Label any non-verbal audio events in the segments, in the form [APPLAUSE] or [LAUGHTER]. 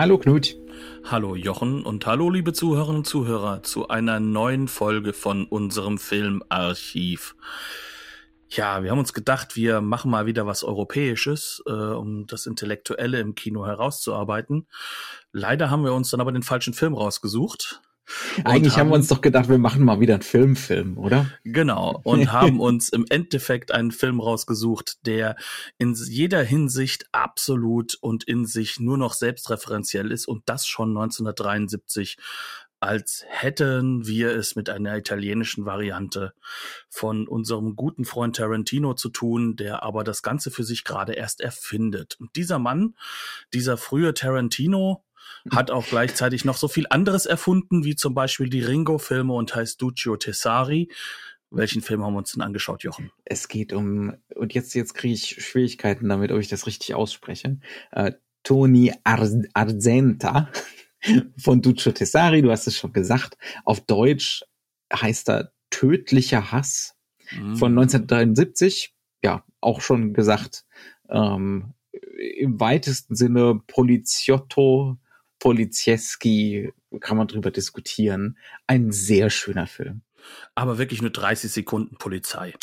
Hallo Knut. Hallo Jochen und hallo liebe Zuhörerinnen und Zuhörer zu einer neuen Folge von unserem Filmarchiv. Ja, wir haben uns gedacht, wir machen mal wieder was Europäisches, äh, um das Intellektuelle im Kino herauszuarbeiten. Leider haben wir uns dann aber den falschen Film rausgesucht. Eigentlich haben, haben, wir uns doch gedacht, wir machen mal wieder einen Filmfilm, oder? Genau. [LAUGHS] Und haben uns im Endeffekt einen Film rausgesucht, der in jeder Hinsicht absolut und in sich nur noch selbstreferenziell ist und das schon 1973 als hätten wir es mit einer italienischen Variante von unserem guten Freund Tarantino zu tun, der aber das Ganze für sich gerade erst erfindet. Und dieser Mann, dieser frühe Tarantino, hat auch gleichzeitig noch so viel anderes erfunden, wie zum Beispiel die Ringo-Filme und heißt Duccio Tessari. Welchen Film haben wir uns denn angeschaut, Jochen? Es geht um, und jetzt, jetzt kriege ich Schwierigkeiten damit, ob ich das richtig ausspreche. Äh, Toni Ar Arzenta [LAUGHS] von Duccio Tessari, du hast es schon gesagt. Auf Deutsch heißt er Tödlicher Hass mhm. von 1973. Ja, auch schon gesagt, ähm, im weitesten Sinne Poliziotto Polizieski kann man drüber diskutieren. Ein sehr schöner Film. Aber wirklich nur 30 Sekunden Polizei.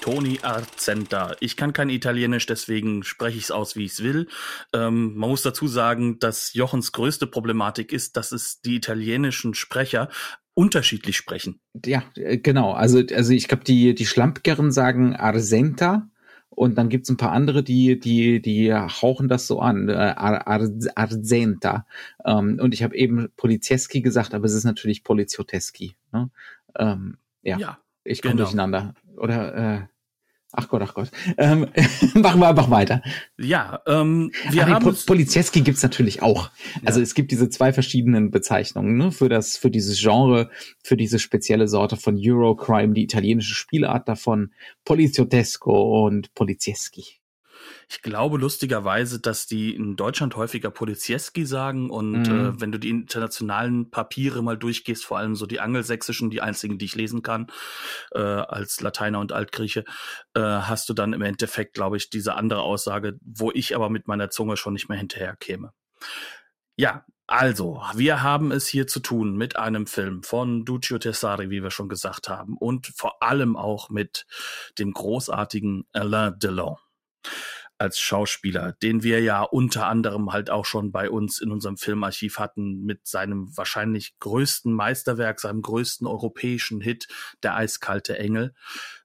Toni Arzenta. Ich kann kein Italienisch, deswegen spreche ich es aus, wie ich es will. Ähm, man muss dazu sagen, dass Jochens größte Problematik ist, dass es die italienischen Sprecher unterschiedlich sprechen. Ja, äh, genau. Also, also ich glaube, die, die Schlampgeren sagen Arzenta und dann gibt's ein paar andere, die, die, die hauchen das so an, äh, Ar Ar Arzenta. Ähm, und ich habe eben Polizieski gesagt, aber es ist natürlich Polizioteski. Ne? Ähm, ja, ja, ich komme genau. durcheinander. Oder äh, Ach Gott, ach Gott. Ähm, [LAUGHS] machen wir einfach weiter. Ja, ähm, wir ach, haben nee, Polizieski gibt's natürlich auch. Also ja. es gibt diese zwei verschiedenen Bezeichnungen ne, für das, für dieses Genre, für diese spezielle Sorte von Eurocrime, die italienische Spielart davon, Poliziotesco und Polizieski. Ich glaube lustigerweise, dass die in Deutschland häufiger Polizieski sagen und mhm. äh, wenn du die internationalen Papiere mal durchgehst, vor allem so die angelsächsischen, die einzigen, die ich lesen kann, äh, als Lateiner und Altgrieche, äh, hast du dann im Endeffekt, glaube ich, diese andere Aussage, wo ich aber mit meiner Zunge schon nicht mehr hinterher käme. Ja, also, wir haben es hier zu tun mit einem Film von Duccio Tessari, wie wir schon gesagt haben, und vor allem auch mit dem großartigen Alain Delon als Schauspieler, den wir ja unter anderem halt auch schon bei uns in unserem Filmarchiv hatten mit seinem wahrscheinlich größten Meisterwerk, seinem größten europäischen Hit, Der eiskalte Engel.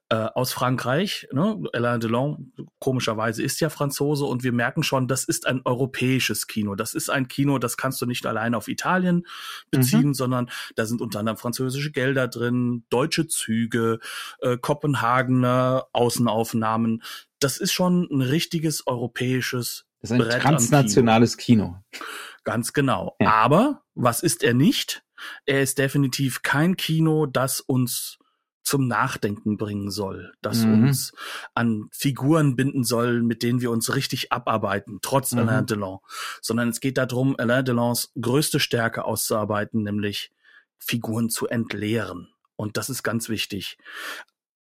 Äh, aus Frankreich, ne? Alain Delon, komischerweise ist ja Franzose und wir merken schon, das ist ein europäisches Kino. Das ist ein Kino, das kannst du nicht allein auf Italien beziehen, mhm. sondern da sind unter anderem französische Gelder drin, deutsche Züge, äh, Kopenhagener Außenaufnahmen das ist schon ein richtiges europäisches Das ist ein Brett transnationales Kino. Kino. Ganz genau. Ja. Aber was ist er nicht? Er ist definitiv kein Kino, das uns zum Nachdenken bringen soll, das mhm. uns an Figuren binden soll, mit denen wir uns richtig abarbeiten, trotz mhm. Alain Delon. Sondern es geht darum, Alain Delons größte Stärke auszuarbeiten, nämlich Figuren zu entleeren. Und das ist ganz wichtig.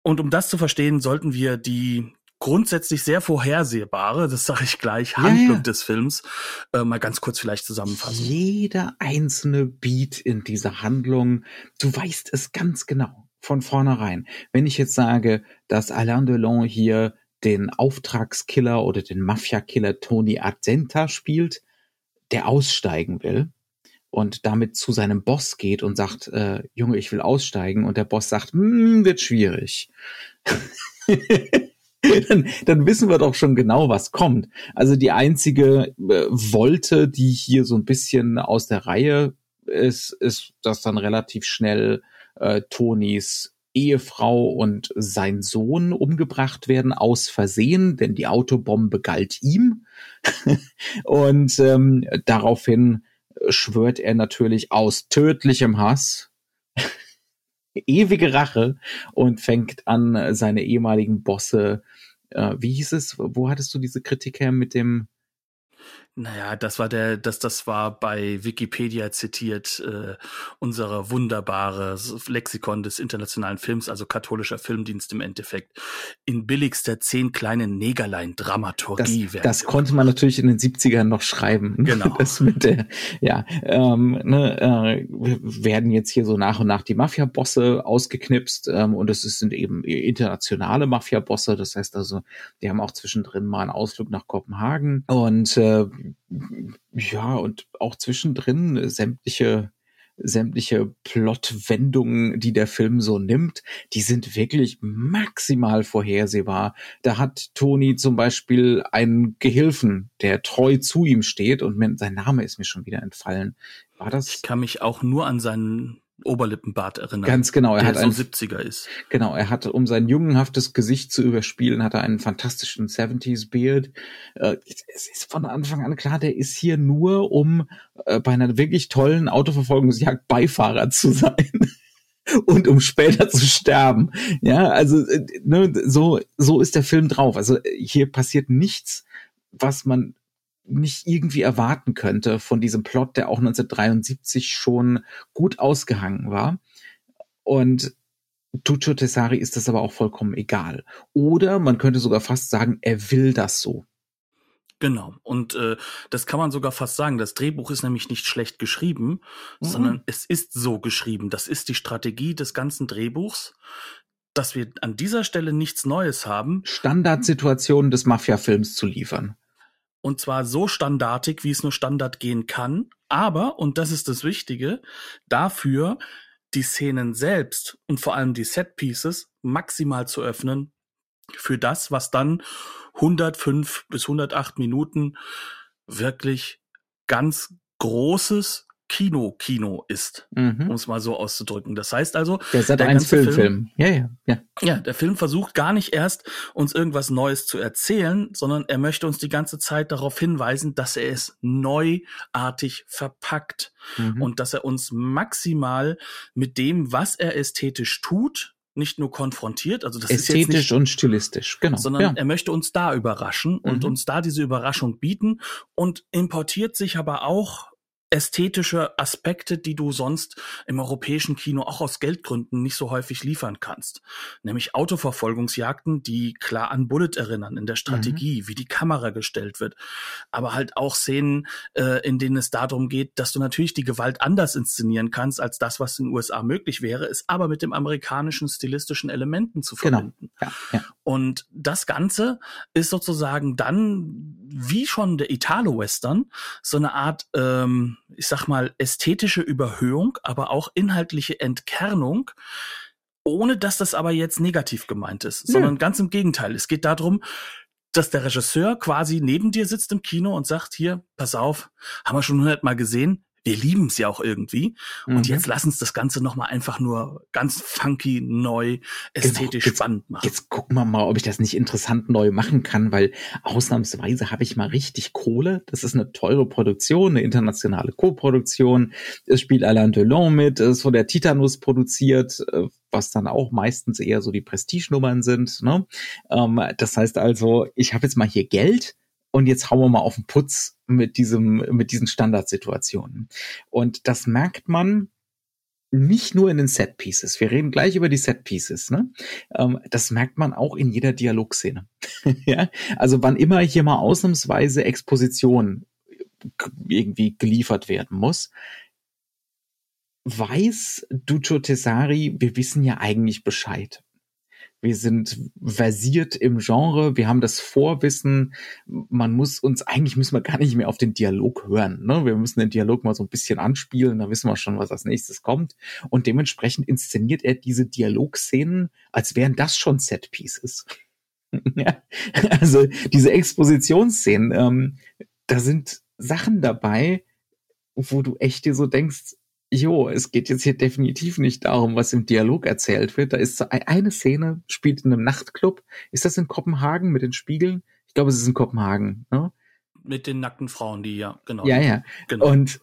Und um das zu verstehen, sollten wir die grundsätzlich sehr vorhersehbare, das sage ich gleich, Handlung ja, ja. des Films äh, mal ganz kurz vielleicht zusammenfassen. Jeder einzelne Beat in dieser Handlung, du weißt es ganz genau von vornherein. Wenn ich jetzt sage, dass Alain Delon hier den Auftragskiller oder den Mafia-Killer Tony Argenta spielt, der aussteigen will und damit zu seinem Boss geht und sagt, äh, Junge, ich will aussteigen und der Boss sagt, hm, wird schwierig. [LAUGHS] dann, dann wissen wir doch schon genau, was kommt. Also die einzige äh, Wolte, die hier so ein bisschen aus der Reihe ist, ist, dass dann relativ schnell äh, Tonys Ehefrau und sein Sohn umgebracht werden aus Versehen, denn die Autobombe galt ihm. [LAUGHS] und ähm, daraufhin schwört er natürlich aus tödlichem Hass ewige Rache und fängt an, seine ehemaligen Bosse, äh, wie hieß es, wo hattest du diese Kritik her mit dem naja, das war der, das, das war bei Wikipedia zitiert, äh, unsere wunderbare Lexikon des internationalen Films, also katholischer Filmdienst im Endeffekt, in billigster zehn kleinen Negerlein Dramaturgie. Das, das konnte man natürlich in den 70ern noch schreiben. Genau. [LAUGHS] Das mit der, ja, ähm, ne, äh, werden jetzt hier so nach und nach die Mafia-Bosse ausgeknipst ähm, und es sind eben internationale Mafia-Bosse, das heißt also, die haben auch zwischendrin mal einen Ausflug nach Kopenhagen und äh, ja, und auch zwischendrin sämtliche sämtliche Plotwendungen, die der Film so nimmt, die sind wirklich maximal vorhersehbar. Da hat Tony zum Beispiel einen Gehilfen, der treu zu ihm steht und sein Name ist mir schon wieder entfallen. War das? Ich kann mich auch nur an seinen Oberlippenbart erinnern. Ganz genau, er der hat so ein 70er ist. Genau, er hatte, um sein jungenhaftes Gesicht zu überspielen, hat er einen fantastischen 70s Beard. Äh, es ist von Anfang an klar, der ist hier nur, um äh, bei einer wirklich tollen Autoverfolgungsjagd Beifahrer zu sein. [LAUGHS] und um später zu sterben. Ja, also äh, ne, so so ist der Film drauf. Also hier passiert nichts, was man nicht irgendwie erwarten könnte von diesem Plot, der auch 1973 schon gut ausgehangen war. Und Tuccio Tessari ist das aber auch vollkommen egal. Oder man könnte sogar fast sagen, er will das so. Genau. Und äh, das kann man sogar fast sagen. Das Drehbuch ist nämlich nicht schlecht geschrieben, mhm. sondern es ist so geschrieben. Das ist die Strategie des ganzen Drehbuchs, dass wir an dieser Stelle nichts Neues haben. Standardsituationen des Mafia-Films zu liefern. Und zwar so standardig, wie es nur Standard gehen kann. Aber, und das ist das Wichtige, dafür die Szenen selbst und vor allem die Set Pieces maximal zu öffnen für das, was dann 105 bis 108 Minuten wirklich ganz großes Kino Kino ist, mhm. um es mal so auszudrücken. Das heißt also, der der ganze Film, Film, ja, ja, ja. Ja, der Film versucht gar nicht erst uns irgendwas Neues zu erzählen, sondern er möchte uns die ganze Zeit darauf hinweisen, dass er es neuartig verpackt mhm. und dass er uns maximal mit dem, was er ästhetisch tut, nicht nur konfrontiert, also das ästhetisch ist jetzt nicht, und stilistisch, genau, sondern ja. er möchte uns da überraschen und mhm. uns da diese Überraschung bieten und importiert sich aber auch ästhetische Aspekte, die du sonst im europäischen Kino auch aus Geldgründen nicht so häufig liefern kannst. Nämlich Autoverfolgungsjagden, die klar an Bullet erinnern in der Strategie, mhm. wie die Kamera gestellt wird. Aber halt auch Szenen, äh, in denen es darum geht, dass du natürlich die Gewalt anders inszenieren kannst, als das, was in den USA möglich wäre, ist aber mit dem amerikanischen stilistischen Elementen zu genau. verbinden. Genau. Ja, ja. Und das Ganze ist sozusagen dann, wie schon der Italo-Western, so eine Art, ähm, ich sag mal, ästhetische Überhöhung, aber auch inhaltliche Entkernung, ohne dass das aber jetzt negativ gemeint ist, sondern ganz im Gegenteil. Es geht darum, dass der Regisseur quasi neben dir sitzt im Kino und sagt, hier, pass auf, haben wir schon hundertmal gesehen, wir lieben es ja auch irgendwie. Mhm. Und jetzt lass uns das Ganze nochmal einfach nur ganz funky, neu, ästhetisch genau. jetzt, spannend machen. Jetzt gucken wir mal, ob ich das nicht interessant neu machen kann, weil ausnahmsweise habe ich mal richtig Kohle. Das ist eine teure Produktion, eine internationale Co-Produktion. Es spielt Alain Delon mit, es von der Titanus produziert, äh, was dann auch meistens eher so die Prestige-Nummern sind. Ne? Ähm, das heißt also, ich habe jetzt mal hier Geld und jetzt hauen wir mal auf den Putz mit diesem, mit diesen Standardsituationen. Und das merkt man nicht nur in den Set Pieces. Wir reden gleich über die Set Pieces. Ne? Ähm, das merkt man auch in jeder Dialogszene. [LAUGHS] ja? Also wann immer hier mal ausnahmsweise Exposition irgendwie geliefert werden muss, weiß Duccio Tesari, wir wissen ja eigentlich Bescheid wir sind versiert im Genre, wir haben das Vorwissen, man muss uns, eigentlich müssen wir gar nicht mehr auf den Dialog hören. Ne? Wir müssen den Dialog mal so ein bisschen anspielen, da wissen wir schon, was als nächstes kommt. Und dementsprechend inszeniert er diese Dialogszenen, als wären das schon Set-Pieces. [LAUGHS] Also diese Expositionsszenen, ähm, da sind Sachen dabei, wo du echt dir so denkst, jo, es geht jetzt hier definitiv nicht darum, was im Dialog erzählt wird. Da ist so eine Szene, spielt in einem Nachtclub. Ist das in Kopenhagen mit den Spiegeln? Ich glaube, es ist in Kopenhagen. Ne? Mit den nackten Frauen, die ja, genau. Ja, ja. Genau. Und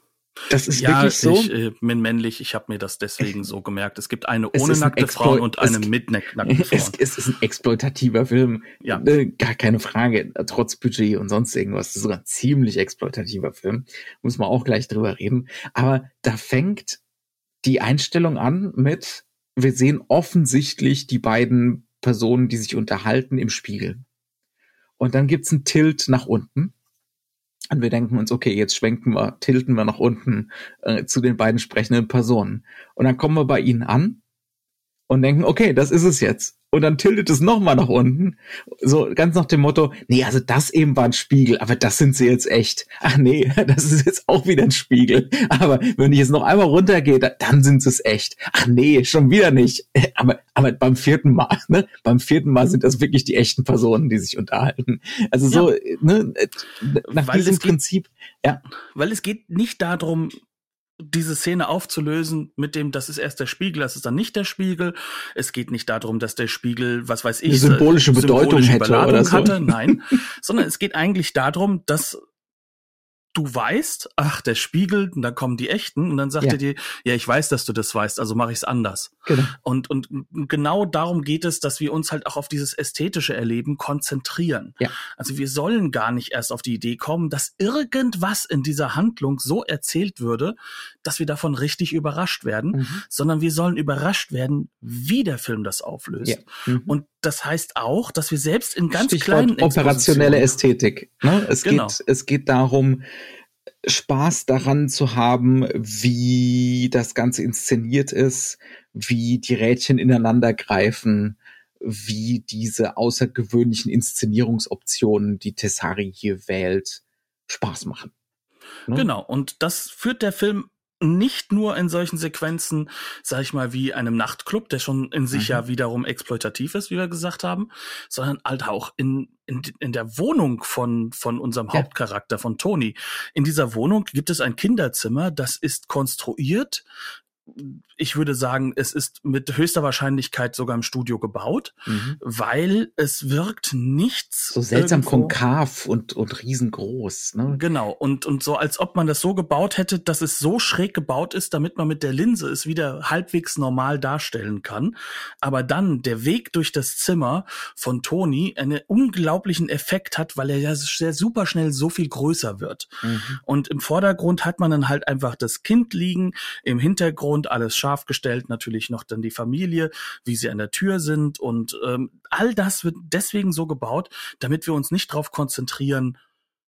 das ist ja, wirklich so. Ich äh, bin männlich, ich habe mir das deswegen so gemerkt. Es gibt eine ohne nackte ein Frauen und eine es, mit nackten [LAUGHS] Frauen. Es, es, ist ein exploitativer Film. Ja. Ne, gar keine Frage. Trotz Budget und sonst irgendwas. Das ist sogar ein ziemlich exploitativer Film. Muss man auch gleich drüber reden. Aber da fängt die Einstellung an mit, wir sehen offensichtlich die beiden Personen, die sich unterhalten im Spiegel. Und dann gibt's einen Tilt nach unten und wir denken uns, okay, jetzt schwenken wir, tilten wir nach unten äh, zu den beiden sprechenden Personen. Und dann kommen wir bei ihnen an und denken, okay, das ist es jetzt und dann tiltet es nochmal nach unten. So ganz nach dem Motto, nee, also das eben war ein Spiegel, aber das sind sie jetzt echt. Ach nee, [LAUGHS] das ist jetzt auch wieder ein Spiegel. Aber wenn ich jetzt noch einmal runtergehe, dann sind es echt. Ach nee, schon wieder nicht. [LAUGHS] Aber, aber beim vierten Mal, ne? Beim vierten Mal sind das wirklich die echten Personen, die sich unterhalten. Also so, ja. ne, nach weil diesem Prinzip, ja. Weil es geht nicht darum, diese Szene aufzulösen mit dem, das ist erst der Spiegel, das ist dann nicht der Spiegel. Es geht nicht darum, dass der Spiegel, was weiß ich, eine symbolische Bedeutung symbolische hätte so. hatte, nein, [LAUGHS] sondern es geht eigentlich darum, dass du weißt, ach, der Spiegel, und dann kommen die echten, und dann sagt ja. er dir, ja, ich weiß, dass du das weißt, also mache ich es anders. Genau. Und, und genau darum geht es, dass wir uns halt auch auf dieses ästhetische Erleben konzentrieren. Ja. Also wir sollen gar nicht erst auf die Idee kommen, dass irgendwas in dieser Handlung so erzählt würde, dass wir davon richtig überrascht werden, mhm. sondern wir sollen überrascht werden, wie der Film das auflöst. Ja. Mhm. Und das heißt auch, dass wir selbst in ganz Stichwort kleinen operationelle Ästhetik. Ne? Es genau. geht, es geht darum, Spaß daran zu haben, wie das Ganze inszeniert ist, wie die Rädchen ineinander greifen, wie diese außergewöhnlichen Inszenierungsoptionen, die Tessari hier wählt, Spaß machen. Ne? Genau, und das führt der Film nicht nur in solchen Sequenzen, sag ich mal, wie einem Nachtclub, der schon in sich mhm. ja wiederum exploitativ ist, wie wir gesagt haben, sondern halt auch in, in, in der Wohnung von, von unserem ja. Hauptcharakter, von Tony. In dieser Wohnung gibt es ein Kinderzimmer, das ist konstruiert ich würde sagen, es ist mit höchster Wahrscheinlichkeit sogar im Studio gebaut, mhm. weil es wirkt nichts. So seltsam irgendwo. konkav und, und riesengroß. Ne? Genau, und, und so, als ob man das so gebaut hätte, dass es so schräg gebaut ist, damit man mit der Linse es wieder halbwegs normal darstellen kann. Aber dann der Weg durch das Zimmer von Toni einen unglaublichen Effekt hat, weil er ja sehr super schnell so viel größer wird. Mhm. Und im Vordergrund hat man dann halt einfach das Kind liegen, im Hintergrund alles scharf scharf gestellt, natürlich noch dann die Familie, wie sie an der Tür sind und ähm, all das wird deswegen so gebaut, damit wir uns nicht darauf konzentrieren,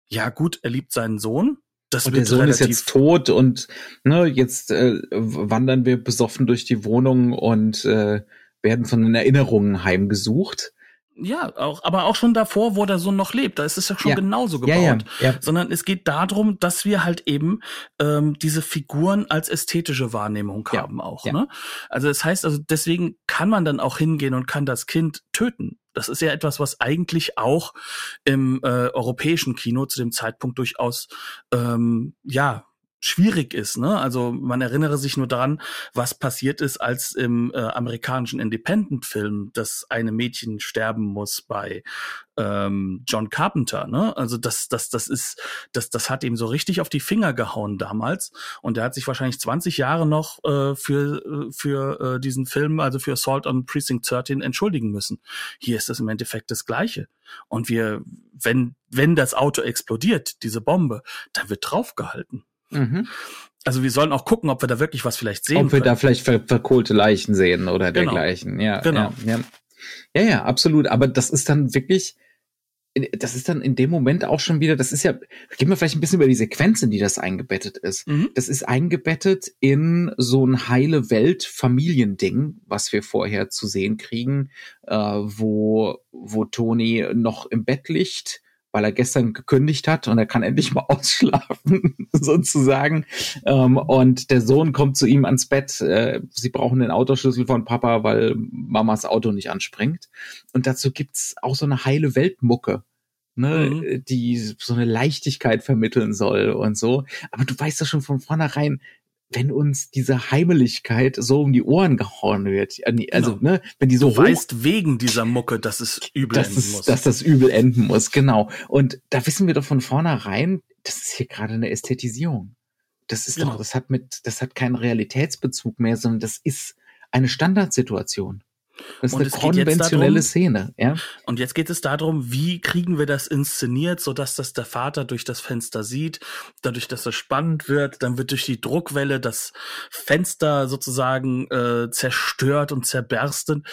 ja gut, er liebt seinen Sohn, das und der Sohn ist jetzt tot und ne, jetzt äh, wandern wir besoffen durch die Wohnung und äh, werden von den Erinnerungen heimgesucht. Ja, auch, aber auch schon davor, wo der Sohn noch lebt, da ist es ja schon ja. genauso gebaut. Ja, ja, ja. Sondern es geht darum, dass wir halt eben ähm, diese Figuren als ästhetische Wahrnehmung haben auch. Ne? Also das heißt, also deswegen kann man dann auch hingehen und kann das Kind töten. Das ist ja etwas, was eigentlich auch im äh, europäischen Kino zu dem Zeitpunkt durchaus ähm, ja schwierig ist. Ne? Also man erinnere sich nur daran, was passiert ist, als im äh, amerikanischen Independent-Film das eine Mädchen sterben muss bei ähm, John Carpenter. Ne? Also das, das, das ist, das, das hat ihm so richtig auf die Finger gehauen damals. Und er hat sich wahrscheinlich 20 Jahre noch äh, für, für äh, diesen Film, also für Assault on Precinct 13 entschuldigen müssen. Hier ist es im Endeffekt das Gleiche. Und wir, wenn, wenn das Auto explodiert, diese Bombe, dann wird draufgehalten. Mhm. Also wir sollen auch gucken, ob wir da wirklich was vielleicht sehen. Ob wir können. da vielleicht ver verkohlte Leichen sehen oder genau. dergleichen. Ja, genau. Ja, ja. ja, ja, absolut. Aber das ist dann wirklich, das ist dann in dem Moment auch schon wieder, das ist ja, gehen wir vielleicht ein bisschen über die Sequenz, in die das eingebettet ist. Mhm. Das ist eingebettet in so ein heile Welt Familiending, was wir vorher zu sehen kriegen, äh, wo, wo Toni noch im Bett liegt weil er gestern gekündigt hat und er kann endlich mal [LAUGHS] ausschlafen, sozusagen. Ähm, und der Sohn kommt zu ihm ans Bett. Äh, sie brauchen den Autoschlüssel von Papa, weil Mamas Auto nicht anspringt. Und dazu gibt's auch so eine heile Weltmucke. Ne, mhm. die so eine Leichtigkeit vermitteln soll und so. Aber du weißt ja schon von vornherein, wenn uns diese Heimeligkeit so um die Ohren gehauen wird. Also, genau. ne, wenn die so du weißt wegen dieser Mucke, dass es übel dass enden es, muss. Dass das übel enden muss, genau. Und da wissen wir doch von vornherein, das ist hier gerade eine Ästhetisierung. Das ist genau. doch, das hat mit, das hat keinen Realitätsbezug mehr, sondern das ist eine Standardsituation. Das ist und eine konventionelle darum, Szene, ja. Und jetzt geht es darum, wie kriegen wir das inszeniert, so dass das der Vater durch das Fenster sieht, dadurch, dass es spannend wird, dann wird durch die Druckwelle das Fenster sozusagen äh, zerstört und zerberstet.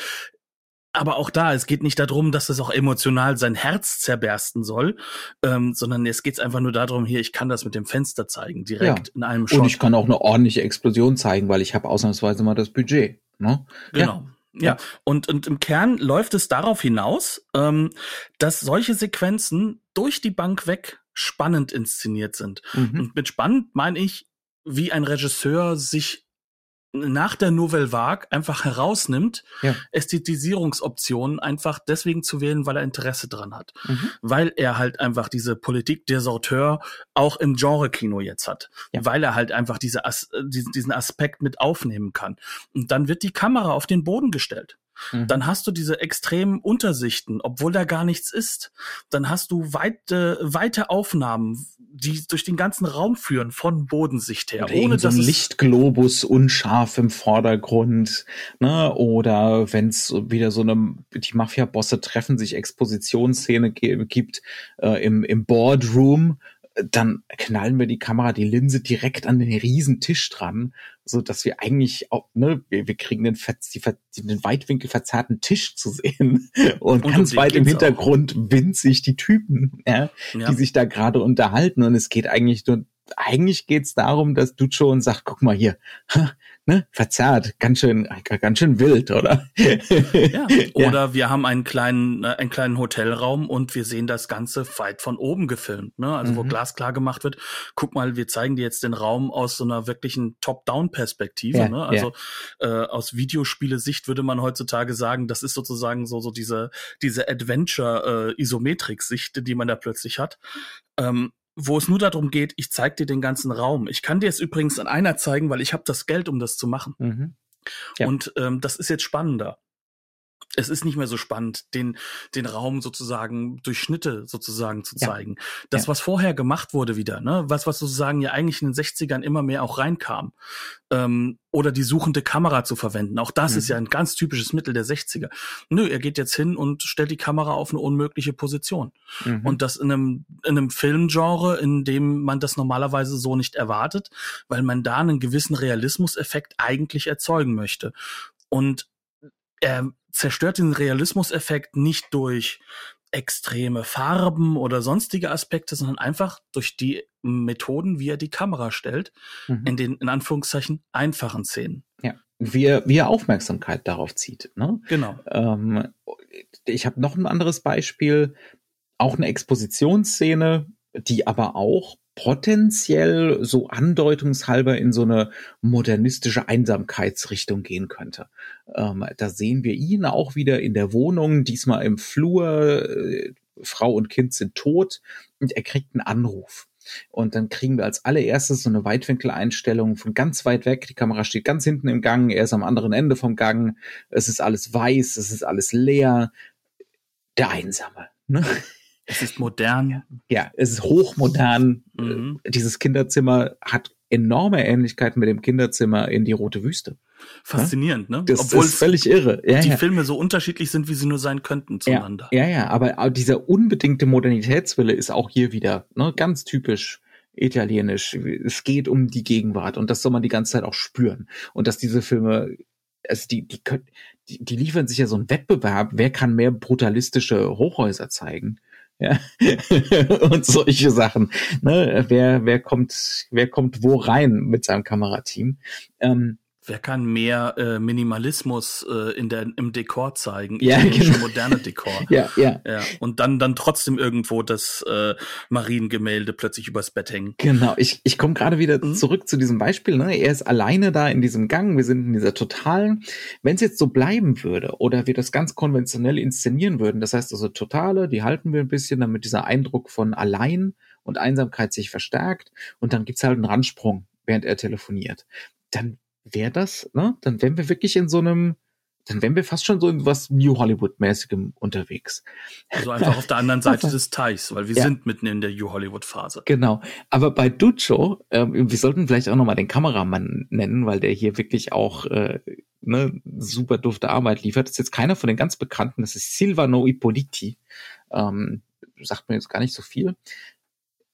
Aber auch da, es geht nicht darum, dass es auch emotional sein Herz zerbersten soll, ähm, sondern es geht einfach nur darum, hier, ich kann das mit dem Fenster zeigen, direkt ja. in einem Shot. Und ich kann auch eine ordentliche Explosion zeigen, weil ich habe ausnahmsweise mal das Budget. Ne? Genau. Ja. Ja, und, und im Kern läuft es darauf hinaus, ähm, dass solche Sequenzen durch die Bank weg spannend inszeniert sind. Mhm. Und mit spannend meine ich, wie ein Regisseur sich nach der Nouvelle Vague einfach herausnimmt, ja. Ästhetisierungsoptionen einfach deswegen zu wählen, weil er Interesse dran hat. Mhm. Weil er halt einfach diese Politik der Sorteur auch im Genre-Kino jetzt hat. Ja. Weil er halt einfach diese As diesen Aspekt mit aufnehmen kann. Und dann wird die Kamera auf den Boden gestellt. Mhm. Dann hast du diese extremen Untersichten, obwohl da gar nichts ist. Dann hast du weite, weite Aufnahmen, die durch den ganzen Raum führen, von Bodensicht her. Oder ohne so ein Lichtglobus unscharf im Vordergrund. Ne? Oder wenn es wieder so eine, die Mafia-Bosse treffen sich Expositionsszene gibt äh, im, im Boardroom dann knallen wir die Kamera, die Linse direkt an den riesen Tisch dran, so dass wir eigentlich auch, ne, wir, wir kriegen den, die, den Weitwinkel verzerrten Tisch zu sehen [LAUGHS] und, und ganz weit im Hintergrund auch. winzig die Typen, ja, ja. die sich da gerade unterhalten und es geht eigentlich nur eigentlich geht's darum, dass Ducho und sagt, guck mal hier, [LAUGHS] ne, verzerrt, ganz schön, ganz schön wild, oder? ja. [LAUGHS] Oder ja. wir haben einen kleinen, äh, einen kleinen Hotelraum und wir sehen das Ganze weit von oben gefilmt, ne? Also mhm. wo glasklar gemacht wird, guck mal, wir zeigen dir jetzt den Raum aus so einer wirklichen Top-Down-Perspektive, ja, ne? Also ja. äh, aus Videospiele-Sicht würde man heutzutage sagen, das ist sozusagen so, so diese, diese Adventure-Isometrik-Sicht, die man da plötzlich hat. Ähm, wo es nur darum geht, ich zeig dir den ganzen Raum. Ich kann dir es übrigens an einer zeigen, weil ich habe das Geld, um das zu machen. Mhm. Ja. Und ähm, das ist jetzt spannender es ist nicht mehr so spannend, den, den Raum sozusagen durch Schnitte sozusagen zu zeigen. Ja. Das, ja. was vorher gemacht wurde wieder, ne, was, was sozusagen ja eigentlich in den 60ern immer mehr auch reinkam, ähm, oder die suchende Kamera zu verwenden. Auch das mhm. ist ja ein ganz typisches Mittel der 60er. Nö, er geht jetzt hin und stellt die Kamera auf eine unmögliche Position. Mhm. Und das in einem, in einem Filmgenre, in dem man das normalerweise so nicht erwartet, weil man da einen gewissen Realismuseffekt eigentlich erzeugen möchte. Und er zerstört den Realismuseffekt nicht durch extreme Farben oder sonstige Aspekte, sondern einfach durch die Methoden, wie er die Kamera stellt, mhm. in den, in Anführungszeichen, einfachen Szenen. Ja, wie er, wie er Aufmerksamkeit darauf zieht. Ne? Genau. Ähm, ich habe noch ein anderes Beispiel, auch eine Expositionsszene, die aber auch potenziell so andeutungshalber in so eine modernistische Einsamkeitsrichtung gehen könnte. Ähm, da sehen wir ihn auch wieder in der Wohnung, diesmal im Flur. Äh, Frau und Kind sind tot und er kriegt einen Anruf. Und dann kriegen wir als allererstes so eine Weitwinkeleinstellung von ganz weit weg. Die Kamera steht ganz hinten im Gang, er ist am anderen Ende vom Gang. Es ist alles weiß, es ist alles leer. Der Einsame. Ne? Es ist modern. Ja, es ist hochmodern. Mhm. Dieses Kinderzimmer hat enorme Ähnlichkeiten mit dem Kinderzimmer in die Rote Wüste. Faszinierend, ne? Das Obwohl ist völlig irre. Ja, die ja. Filme so unterschiedlich sind, wie sie nur sein könnten zueinander. Ja, ja, ja aber dieser unbedingte Modernitätswille ist auch hier wieder ne, ganz typisch italienisch. Es geht um die Gegenwart und das soll man die ganze Zeit auch spüren. Und dass diese Filme also die, die, die, die liefern sich ja so einen Wettbewerb, wer kann mehr brutalistische Hochhäuser zeigen ja, [LAUGHS] und solche Sachen. Ne? Wer, wer kommt, wer kommt wo rein mit seinem Kamerateam? Ähm, Wer kann mehr äh, Minimalismus äh, in der, im Dekor zeigen? Ja, genau. moderne Dekor. [LAUGHS] ja, ja, ja. Und dann, dann trotzdem irgendwo das äh, Mariengemälde plötzlich übers Bett hängen. Genau, ich, ich komme gerade wieder mhm. zurück zu diesem Beispiel. Ne? Er ist alleine da in diesem Gang, wir sind in dieser totalen. Wenn es jetzt so bleiben würde oder wir das ganz konventionell inszenieren würden, das heißt also totale, die halten wir ein bisschen, damit dieser Eindruck von allein und Einsamkeit sich verstärkt und dann gibt's halt einen Randsprung während er telefoniert, dann wäre das, ne? Dann wären wir wirklich in so einem, dann wären wir fast schon so in was New Hollywood-mäßigem unterwegs. Also einfach auf der anderen Seite [LAUGHS] des Teichs, weil wir ja. sind mitten in der New Hollywood-Phase. Genau. Aber bei Duccio, äh, wir sollten vielleicht auch nochmal den Kameramann nennen, weil der hier wirklich auch äh, ne, super dufte Arbeit liefert. Das ist jetzt keiner von den ganz Bekannten, das ist Silvano Ippoliti. Ähm, sagt mir jetzt gar nicht so viel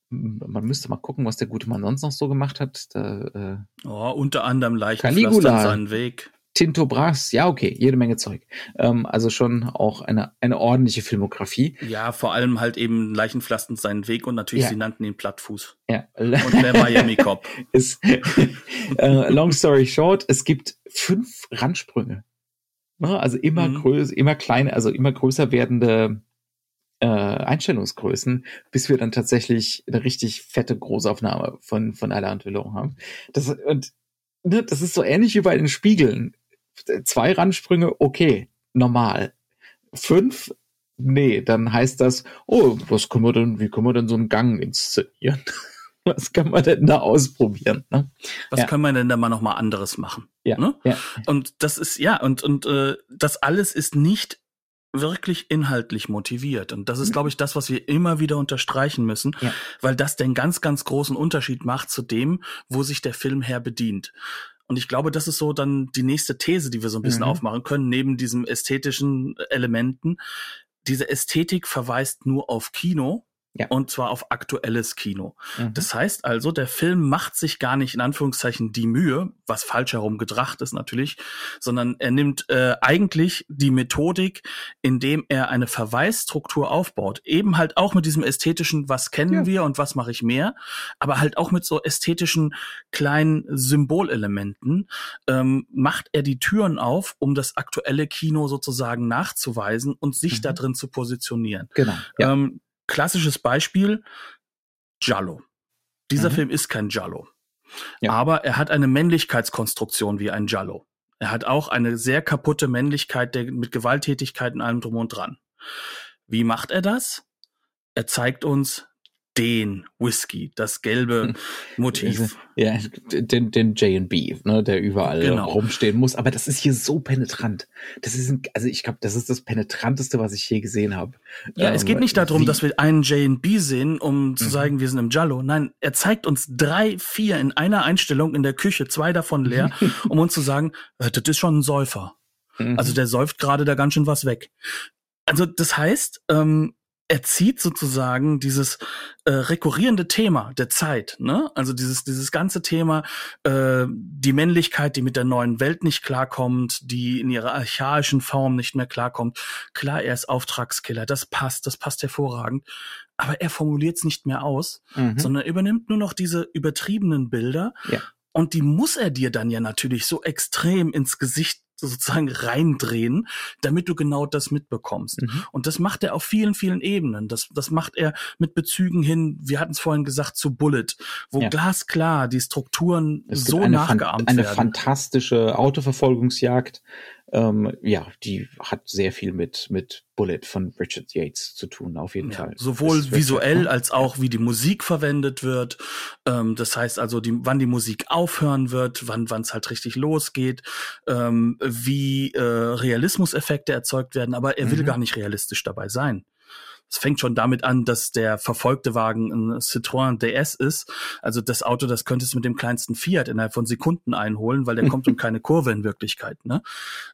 man müsste mal gucken, was der gute Mann sonst noch so gemacht hat. Da, äh, oh, unter anderem leicht seinen Weg. Tinto Brass, ja, okay, jede Menge Zeug. Ähm, also schon auch eine, eine ordentliche Filmografie. Ja, vor allem halt eben Leichenpflastern seinen Weg und natürlich, ja. sie nannten ihn Plattfuß. Ja. Und der Miami Cop. Ist, [LAUGHS] äh, long story short, es gibt fünf Randsprünge. Ne, also immer mhm. größer, immer kleiner, also immer größer werdende äh, Einstellungsgrößen, bis wir dann tatsächlich eine richtig fette Großaufnahme von, von Alain Delon haben. Das, und ne, das ist so ähnlich wie bei den Spiegeln. Zwei Randsprünge, okay, normal. Fünf, nee, dann heißt das, oh, was können wir denn, wie können wir denn so einen Gang inszenieren? [LAUGHS] Was kann man denn da ausprobieren? Ne? Was ja. können wir denn da mal noch mal anderes machen? Ja, ne? ja. Und das ist ja und und äh, das alles ist nicht wirklich inhaltlich motiviert. Und das ist, mhm. glaube ich, das, was wir immer wieder unterstreichen müssen, ja. weil das den ganz, ganz großen Unterschied macht zu dem, wo sich der Film her bedient. Und ich glaube, das ist so dann die nächste These, die wir so ein bisschen mhm. aufmachen können, neben diesen ästhetischen Elementen. Diese Ästhetik verweist nur auf Kino ja. Und zwar auf aktuelles Kino. Mhm. Das heißt also, der Film macht sich gar nicht in Anführungszeichen die Mühe, was falsch herum gedacht ist natürlich, sondern er nimmt äh, eigentlich die Methodik, indem er eine Verweisstruktur aufbaut. Eben halt auch mit diesem ästhetischen, was kennen ja. wir und was mache ich mehr, aber halt auch mit so ästhetischen kleinen Symbolelementen ähm, macht er die Türen auf, um das aktuelle Kino sozusagen nachzuweisen und sich mhm. da drin zu positionieren. Genau. Ja. Ähm, klassisches Beispiel, Giallo. Dieser mhm. Film ist kein Giallo. Ja. Aber er hat eine Männlichkeitskonstruktion wie ein Giallo. Er hat auch eine sehr kaputte Männlichkeit der, mit Gewalttätigkeit und allem drum und dran. Wie macht er das? Er zeigt uns den Whisky, das gelbe Motiv. [LAUGHS] Ja, den, den J&B, ne, der überall genau. rumstehen muss. Aber das ist hier so penetrant. Das ist, ein, also ich glaube, das ist das penetranteste, was ich je gesehen habe. Ja, ähm, es geht nicht darum, wie? dass wir einen J&B sehen, um zu mhm. sagen, wir sind im Jallo. Nein, er zeigt uns drei, vier in einer Einstellung in der Küche, zwei davon leer, [LAUGHS] um uns zu sagen, äh, das ist schon ein Säufer. Mhm. Also der säuft gerade da ganz schön was weg. Also das heißt, ähm, er zieht sozusagen dieses äh, rekurrierende Thema der Zeit, ne? Also dieses dieses ganze Thema äh, die Männlichkeit, die mit der neuen Welt nicht klarkommt, die in ihrer archaischen Form nicht mehr klarkommt. Klar, er ist Auftragskiller, das passt, das passt hervorragend. Aber er formuliert es nicht mehr aus, mhm. sondern übernimmt nur noch diese übertriebenen Bilder ja. und die muss er dir dann ja natürlich so extrem ins Gesicht sozusagen reindrehen, damit du genau das mitbekommst. Mhm. Und das macht er auf vielen, vielen Ebenen. Das, das macht er mit Bezügen hin, wir hatten es vorhin gesagt, zu Bullet, wo ja. glasklar die Strukturen so nachgeahmt eine werden. Eine fantastische Autoverfolgungsjagd ähm, ja, die hat sehr viel mit, mit Bullet von Richard Yates zu tun, auf jeden ja, Fall. Sowohl visuell als auch wie die Musik verwendet wird. Ähm, das heißt also, die, wann die Musik aufhören wird, wann wann es halt richtig losgeht, ähm, wie äh, Realismuseffekte erzeugt werden, aber er will mhm. gar nicht realistisch dabei sein. Es fängt schon damit an, dass der verfolgte Wagen ein Citroën DS ist. Also das Auto, das könntest du mit dem kleinsten Fiat innerhalb von Sekunden einholen, weil der kommt um [LAUGHS] keine Kurve in Wirklichkeit. Ne?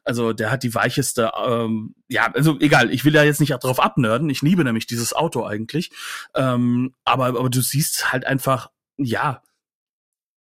Also der hat die weicheste, ähm, ja, also egal, ich will da jetzt nicht drauf abnörden. Ich liebe nämlich dieses Auto eigentlich. Ähm, aber, aber du siehst halt einfach, ja,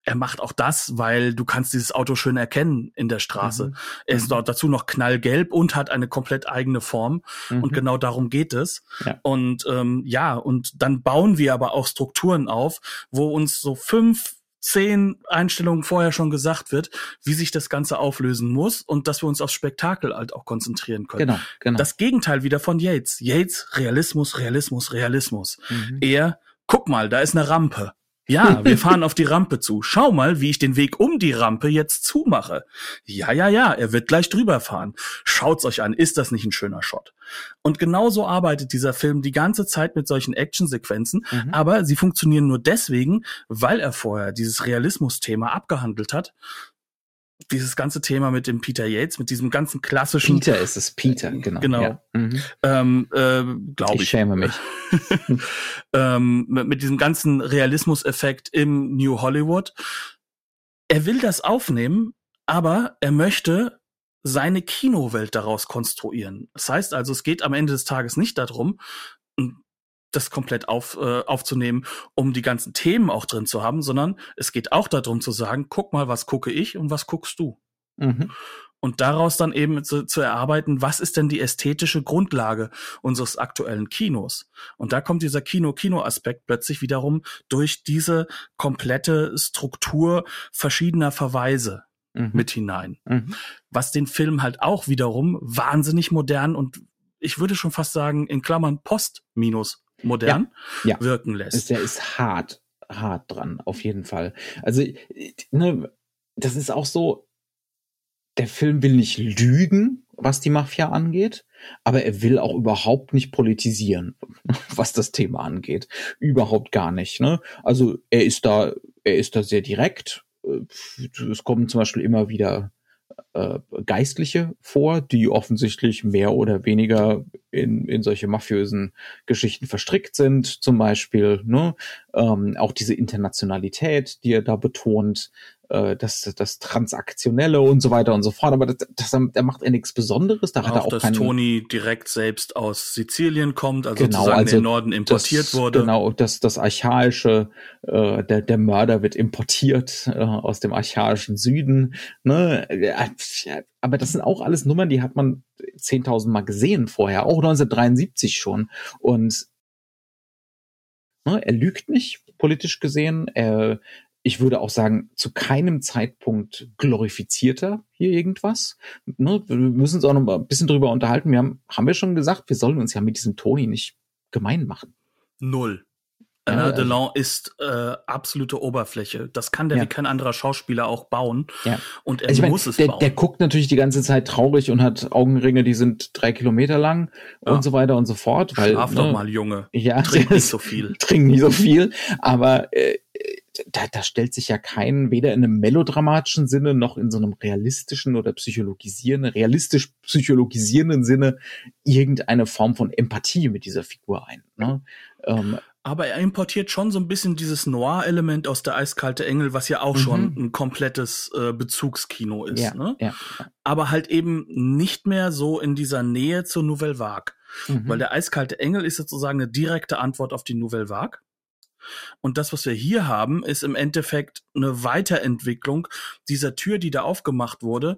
er macht auch das, weil du kannst dieses Auto schön erkennen in der Straße. Mhm. Er ist mhm. dort dazu noch knallgelb und hat eine komplett eigene Form. Mhm. Und genau darum geht es. Ja. Und ähm, ja, und dann bauen wir aber auch Strukturen auf, wo uns so fünf, zehn Einstellungen vorher schon gesagt wird, wie sich das Ganze auflösen muss und dass wir uns aufs Spektakel halt auch konzentrieren können. Genau, genau. Das Gegenteil wieder von Yates. Yates, Realismus, Realismus, Realismus. Mhm. Er, guck mal, da ist eine Rampe Ja, wir fahren auf die Rampe zu. Schau mal, wie ich den Weg um die Rampe jetzt zumache. Ja, ja, ja, er wird gleich drüber fahren. Schaut's euch an, ist das nicht ein schöner Shot? Und genauso arbeitet dieser Film die ganze Zeit mit solchen Actionsequenzen, mhm. aber sie funktionieren nur deswegen, weil er vorher dieses Realismus-Thema abgehandelt hat dieses ganze Thema mit dem Peter Yates, mit diesem ganzen klassischen. Peter ist es, Peter, genau. Genau. Ja. Mhm. Ähm, äh, Glaube ich. Ich schäme mich. [LAUGHS] ähm, mit, mit, diesem ganzen Realismus-Effekt im New Hollywood. Er will das aufnehmen, aber er möchte seine Kinowelt daraus konstruieren. Das heißt also, es geht am Ende des Tages nicht darum, das komplett auf, äh, aufzunehmen, um die ganzen Themen auch drin zu haben, sondern es geht auch darum zu sagen, guck mal, was gucke ich und was guckst du. Mhm. Und daraus dann eben zu, zu erarbeiten, was ist denn die ästhetische Grundlage unseres aktuellen Kinos? Und da kommt dieser Kino-Kino-Aspekt plötzlich wiederum durch diese komplette Struktur verschiedener Verweise mhm. mit hinein. Mhm. Was den Film halt auch wiederum wahnsinnig modern und ich würde schon fast sagen, in Klammern Post minus modern ja, ja. wirken lässt. Der ist hart, hart dran, auf jeden Fall. Also, ne, das ist auch so, der Film will nicht lügen, was die Mafia angeht, aber er will auch überhaupt nicht politisieren, [LAUGHS] was das Thema angeht. Überhaupt gar nicht. Ne? Also er ist da, er ist da sehr direkt. Es kommen zum Beispiel immer wieder äh, Geistliche vor, die offensichtlich mehr oder weniger in, in solche mafiösen Geschichten verstrickt sind, zum Beispiel. Ne? Ähm, auch diese Internationalität, die er da betont, äh, das, das Transaktionelle und so weiter und so fort. Aber das, das, da macht er nichts Besonderes. Da auch, hat er auch dass Toni direkt selbst aus Sizilien kommt, also genau, sozusagen also den Norden importiert das, wurde. Genau, das, das archaische, äh, der, der Mörder wird importiert äh, aus dem archaischen Süden. Ne? Aber das sind auch alles Nummern, die hat man 10.000 Mal gesehen vorher, auch 1973 schon. Und ne, er lügt nicht, politisch gesehen. Er, ich würde auch sagen, zu keinem Zeitpunkt glorifizierter hier irgendwas. Ne, wir müssen uns auch noch mal ein bisschen drüber unterhalten. Wir haben, haben wir schon gesagt, wir sollen uns ja mit diesem Toni nicht gemein machen. Null. Alain ja, Delon ist äh, absolute Oberfläche. Das kann der ja. wie kein anderer Schauspieler auch bauen. Ja. Und er also muss mein, es der, bauen. Der guckt natürlich die ganze Zeit traurig und hat Augenringe, die sind drei Kilometer lang ja. und so weiter und so fort. Weil, Schlaf ne, doch mal, Junge. Ja, trink [LAUGHS] nicht so viel. Trink nicht so viel. Aber äh, da, da stellt sich ja kein, weder in einem melodramatischen Sinne noch in so einem realistischen oder psychologisierenden, realistisch psychologisierenden Sinne irgendeine Form von Empathie mit dieser Figur ein. Ne? Ähm, aber er importiert schon so ein bisschen dieses Noir-Element aus der Eiskalte Engel, was ja auch mhm. schon ein komplettes äh, Bezugskino ist. Ja, ne? ja. Aber halt eben nicht mehr so in dieser Nähe zur Nouvelle Vague. Mhm. Weil der Eiskalte Engel ist sozusagen eine direkte Antwort auf die Nouvelle Vague. Und das, was wir hier haben, ist im Endeffekt eine Weiterentwicklung dieser Tür, die da aufgemacht wurde,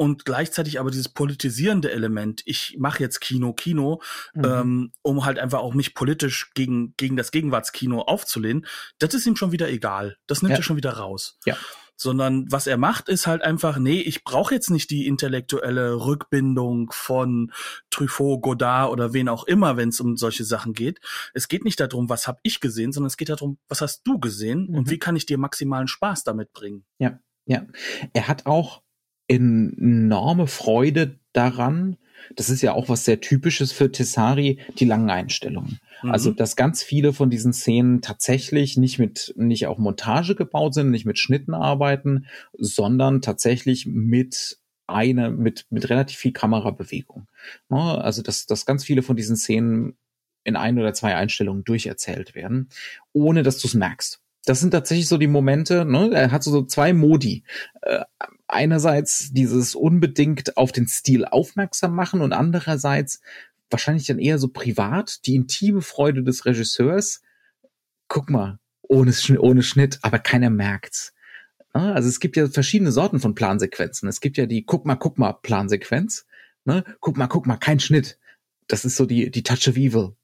und gleichzeitig aber dieses politisierende Element, ich mache jetzt Kino, Kino, mhm. ähm, um halt einfach auch mich politisch gegen, gegen das Gegenwartskino aufzulehnen, das ist ihm schon wieder egal. Das nimmt ja. er schon wieder raus. Ja. Sondern was er macht, ist halt einfach, nee, ich brauche jetzt nicht die intellektuelle Rückbindung von Truffaut, Godard oder wen auch immer, wenn es um solche Sachen geht. Es geht nicht darum, was habe ich gesehen, sondern es geht darum, was hast du gesehen mhm. und wie kann ich dir maximalen Spaß damit bringen. Ja, ja. Er hat auch enorme Freude daran. Das ist ja auch was sehr typisches für Tessari, die langen Einstellungen. Mhm. Also, dass ganz viele von diesen Szenen tatsächlich nicht mit, nicht auch Montage gebaut sind, nicht mit Schnitten arbeiten, sondern tatsächlich mit eine, mit, mit relativ viel Kamerabewegung. Also, dass, dass ganz viele von diesen Szenen in ein oder zwei Einstellungen durcherzählt werden, ohne dass du es merkst. Das sind tatsächlich so die Momente, ne? Er hat so, so zwei Modi. Äh, einerseits dieses unbedingt auf den Stil aufmerksam machen und andererseits wahrscheinlich dann eher so privat die intime Freude des Regisseurs. Guck mal, ohne, ohne Schnitt, aber keiner merkt's. Also es gibt ja verschiedene Sorten von Plansequenzen. Es gibt ja die Guck mal, guck mal Plansequenz. Ne? Guck mal, guck mal, kein Schnitt. Das ist so die, die Touch of Evil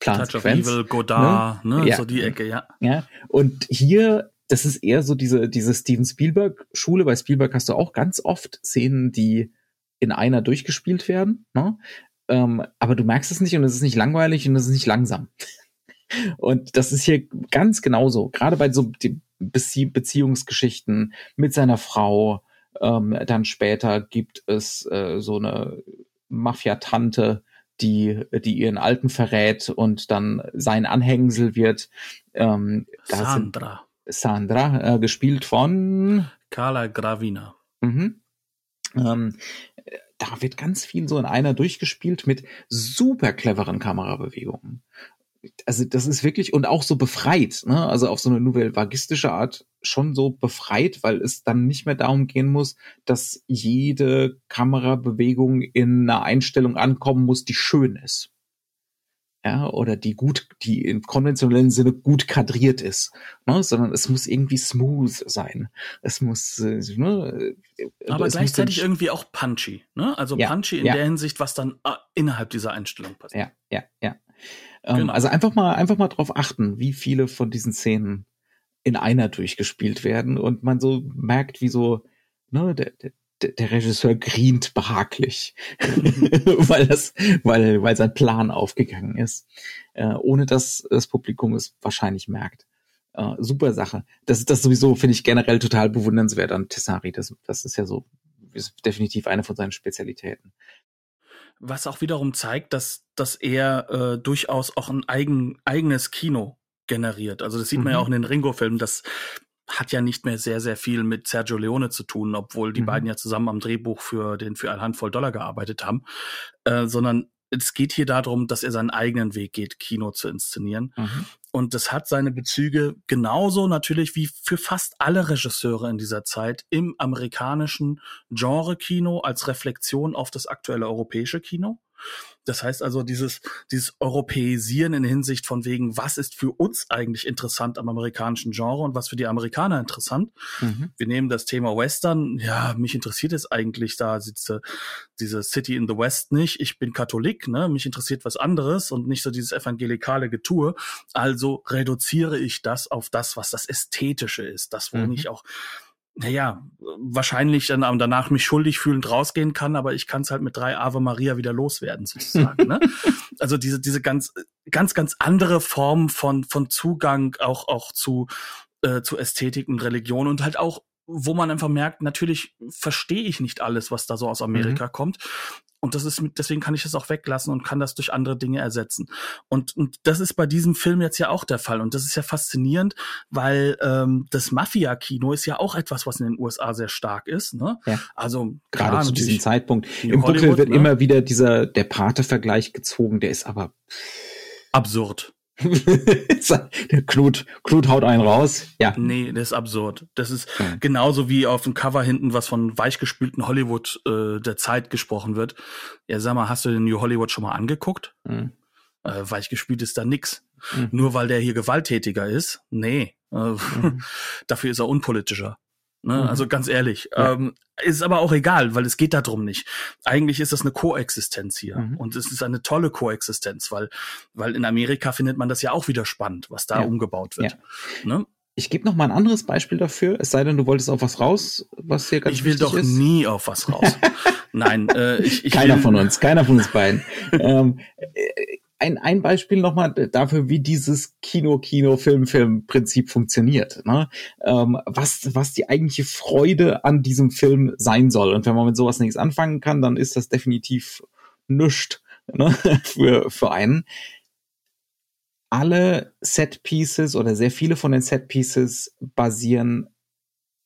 Plansequenz. Touch of Evil, Godard, ne? ne? Ja. So die Ecke, ja. Ja. Und hier das ist eher so diese, diese Steven Spielberg-Schule. Bei Spielberg hast du auch ganz oft Szenen, die in einer durchgespielt werden. Ne? Ähm, aber du merkst es nicht und es ist nicht langweilig und es ist nicht langsam. [LAUGHS] Und das ist hier ganz genauso. Gerade bei so Bezie Beziehungsgeschichten mit seiner Frau. Ähm, dann später gibt es äh, so eine Mafia-Tante, die, die ihren Alten verrät und dann sein Anhängsel wird. Ähm, Sandra. Sandra, äh, gespielt von Carla Gravina. Mhm. Ähm, da wird ganz viel so in einer durchgespielt mit super cleveren Kamerabewegungen also das ist wirklich und auch so befreit, ne? Also auf so eine nouvelle vagistische Art schon so befreit, weil es dann nicht mehr darum gehen muss, dass jede Kamerabewegung in einer Einstellung ankommen muss, die schön ist. Ja, oder die gut, die im konventionellen Sinne gut kadriert ist, ne? sondern es muss irgendwie smooth sein. Es muss, äh, ne? Äh, Aber gleichzeitig irgendwie auch punchy, ne? Also ja, punchy in ja. der Hinsicht, was dann äh, innerhalb dieser Einstellung passiert. Ja, ja, ja. Ähm, genau. Also einfach mal, einfach mal drauf achten, wie viele von diesen Szenen in einer durchgespielt werden und man so merkt, wie so, ne, der, der, der Regisseur grient behaglich, [LAUGHS] weil das, weil, weil sein Plan aufgegangen ist, äh, ohne dass das Publikum es wahrscheinlich merkt. Äh, super Sache. Das ist das sowieso, finde ich generell total bewundernswert an Tessari. Das, das ist ja so, ist definitiv eine von seinen Spezialitäten was auch wiederum zeigt, dass, dass er äh, durchaus auch ein eigen, eigenes Kino generiert. Also das sieht mhm. man ja mhm. auch in den Ringo-Filmen. Das hat ja nicht mehr sehr, sehr viel mit Sergio Leone zu tun, obwohl die mhm. beiden ja zusammen am Drehbuch für den für eine Handvoll Dollar gearbeitet haben, äh, sondern es geht hier darum, dass er seinen eigenen Weg geht, Kino zu inszenieren. Mhm. Und das hat seine Bezüge genauso natürlich wie für fast alle Regisseure in dieser Zeit im amerikanischen Genre-Kino als Reflexion auf das aktuelle europäische Kino. Das heißt also, dieses, dieses Europäisieren in Hinsicht von wegen, was ist für uns eigentlich interessant am amerikanischen Genre und was für die Amerikaner interessant. Mhm. Wir nehmen das Thema Western. Ja, mich interessiert es eigentlich da sitze diese City in the West nicht. Ich bin Katholik, ne? Mich interessiert was anderes und nicht so dieses evangelikale Getue. Also reduziere ich das auf das, was das Ästhetische ist. Das, wo mhm. ich auch naja, wahrscheinlich dann danach mich schuldig fühlend rausgehen kann, aber ich kann es halt mit drei Ave Maria wieder loswerden, sozusagen. ne? [LAUGHS] Also diese, diese ganz, ganz, ganz andere Form von, von Zugang auch, auch zu, äh, zu Ästhetik und Religion und halt auch wo man einfach merkt, natürlich verstehe ich nicht alles, was da so aus Amerika mhm. kommt. Und das ist, deswegen kann ich das auch weglassen und kann das durch andere Dinge ersetzen. Und, und das ist bei diesem Film jetzt ja auch der Fall. Und das ist ja faszinierend, weil ähm, das Mafia-Kino ist ja auch etwas, was in den USA sehr stark ist. Ne? Ja. Also gerade zu diesem Zeitpunkt. Im Buckel wird ne? immer wieder dieser der Pate-Vergleich gezogen, der ist aber absurd. [LAUGHS] der Knut, Knut haut einen raus. Ja. Nee, das ist absurd. Das ist ja. genauso wie auf dem Cover hinten, was von weichgespülten Hollywood äh, der Zeit gesprochen wird. Ja, sag mal, hast du den New Hollywood schon mal angeguckt? Mhm. Äh, weichgespült ist da nix. Mhm. Nur weil der hier gewalttätiger ist? Nee. Äh, mhm. [LAUGHS] dafür ist er unpolitischer. Ne? Mhm. Also ganz ehrlich. Ja. Ähm, ist aber auch egal, weil es geht darum nicht. Eigentlich ist das eine Koexistenz hier. Mhm. Und es ist eine tolle Koexistenz, weil, weil in Amerika findet man das ja auch wieder spannend, was da ja. umgebaut wird. Ja. Ne? Ich gebe noch mal ein anderes Beispiel dafür, es sei denn, du wolltest auf was raus, was hier ganz Ich will doch ist. nie auf was raus. [LAUGHS] Nein, äh, ich, ich Keiner will, von uns, keiner von uns beiden. [LAUGHS] ähm, ein, ein Beispiel nochmal dafür, wie dieses Kino-Kino-Film-Film-Prinzip funktioniert. Ne? Ähm, was, was die eigentliche Freude an diesem Film sein soll. Und wenn man mit sowas nichts anfangen kann, dann ist das definitiv nüscht ne? [LAUGHS] für, für einen. Alle Set-Pieces oder sehr viele von den Set-Pieces basieren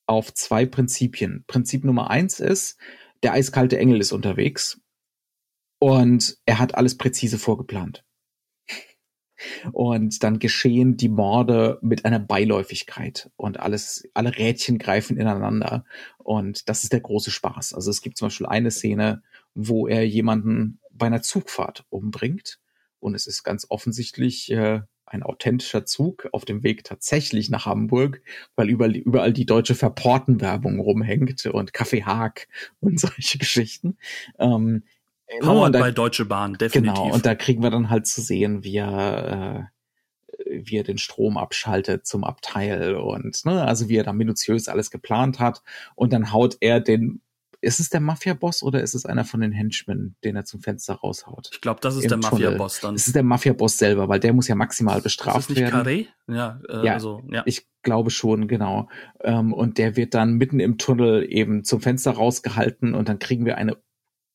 auf zwei Prinzipien. Prinzip Nummer eins ist, der eiskalte Engel ist unterwegs und er hat alles präzise vorgeplant. Und dann geschehen die Morde mit einer Beiläufigkeit und alles, alle Rädchen greifen ineinander. Und das ist der große Spaß. Also es gibt zum Beispiel eine Szene, wo er jemanden bei einer Zugfahrt umbringt. Und es ist ganz offensichtlich äh, ein authentischer Zug auf dem Weg tatsächlich nach Hamburg, weil überall, überall die deutsche Verportenwerbung rumhängt und Kaffee Haag und [LAUGHS] solche Geschichten. Ähm, Powered bei Deutsche Bahn, definitiv. Genau, und da kriegen wir dann halt zu sehen, wie er, äh, wie er den Strom abschaltet zum Abteil und ne, also wie er da minutiös alles geplant hat und dann haut er den ist es der Mafia-Boss oder ist es einer von den Henchmen, den er zum Fenster raushaut? Ich glaube, das ist der Mafia-Boss dann. Es ist der Mafia-Boss selber, weil der muss ja maximal bestraft ist das nicht werden. Carré? Ja, äh, ja, also, ja, ich glaube schon, genau. Ähm, und der wird dann mitten im Tunnel eben zum Fenster rausgehalten und dann kriegen wir eine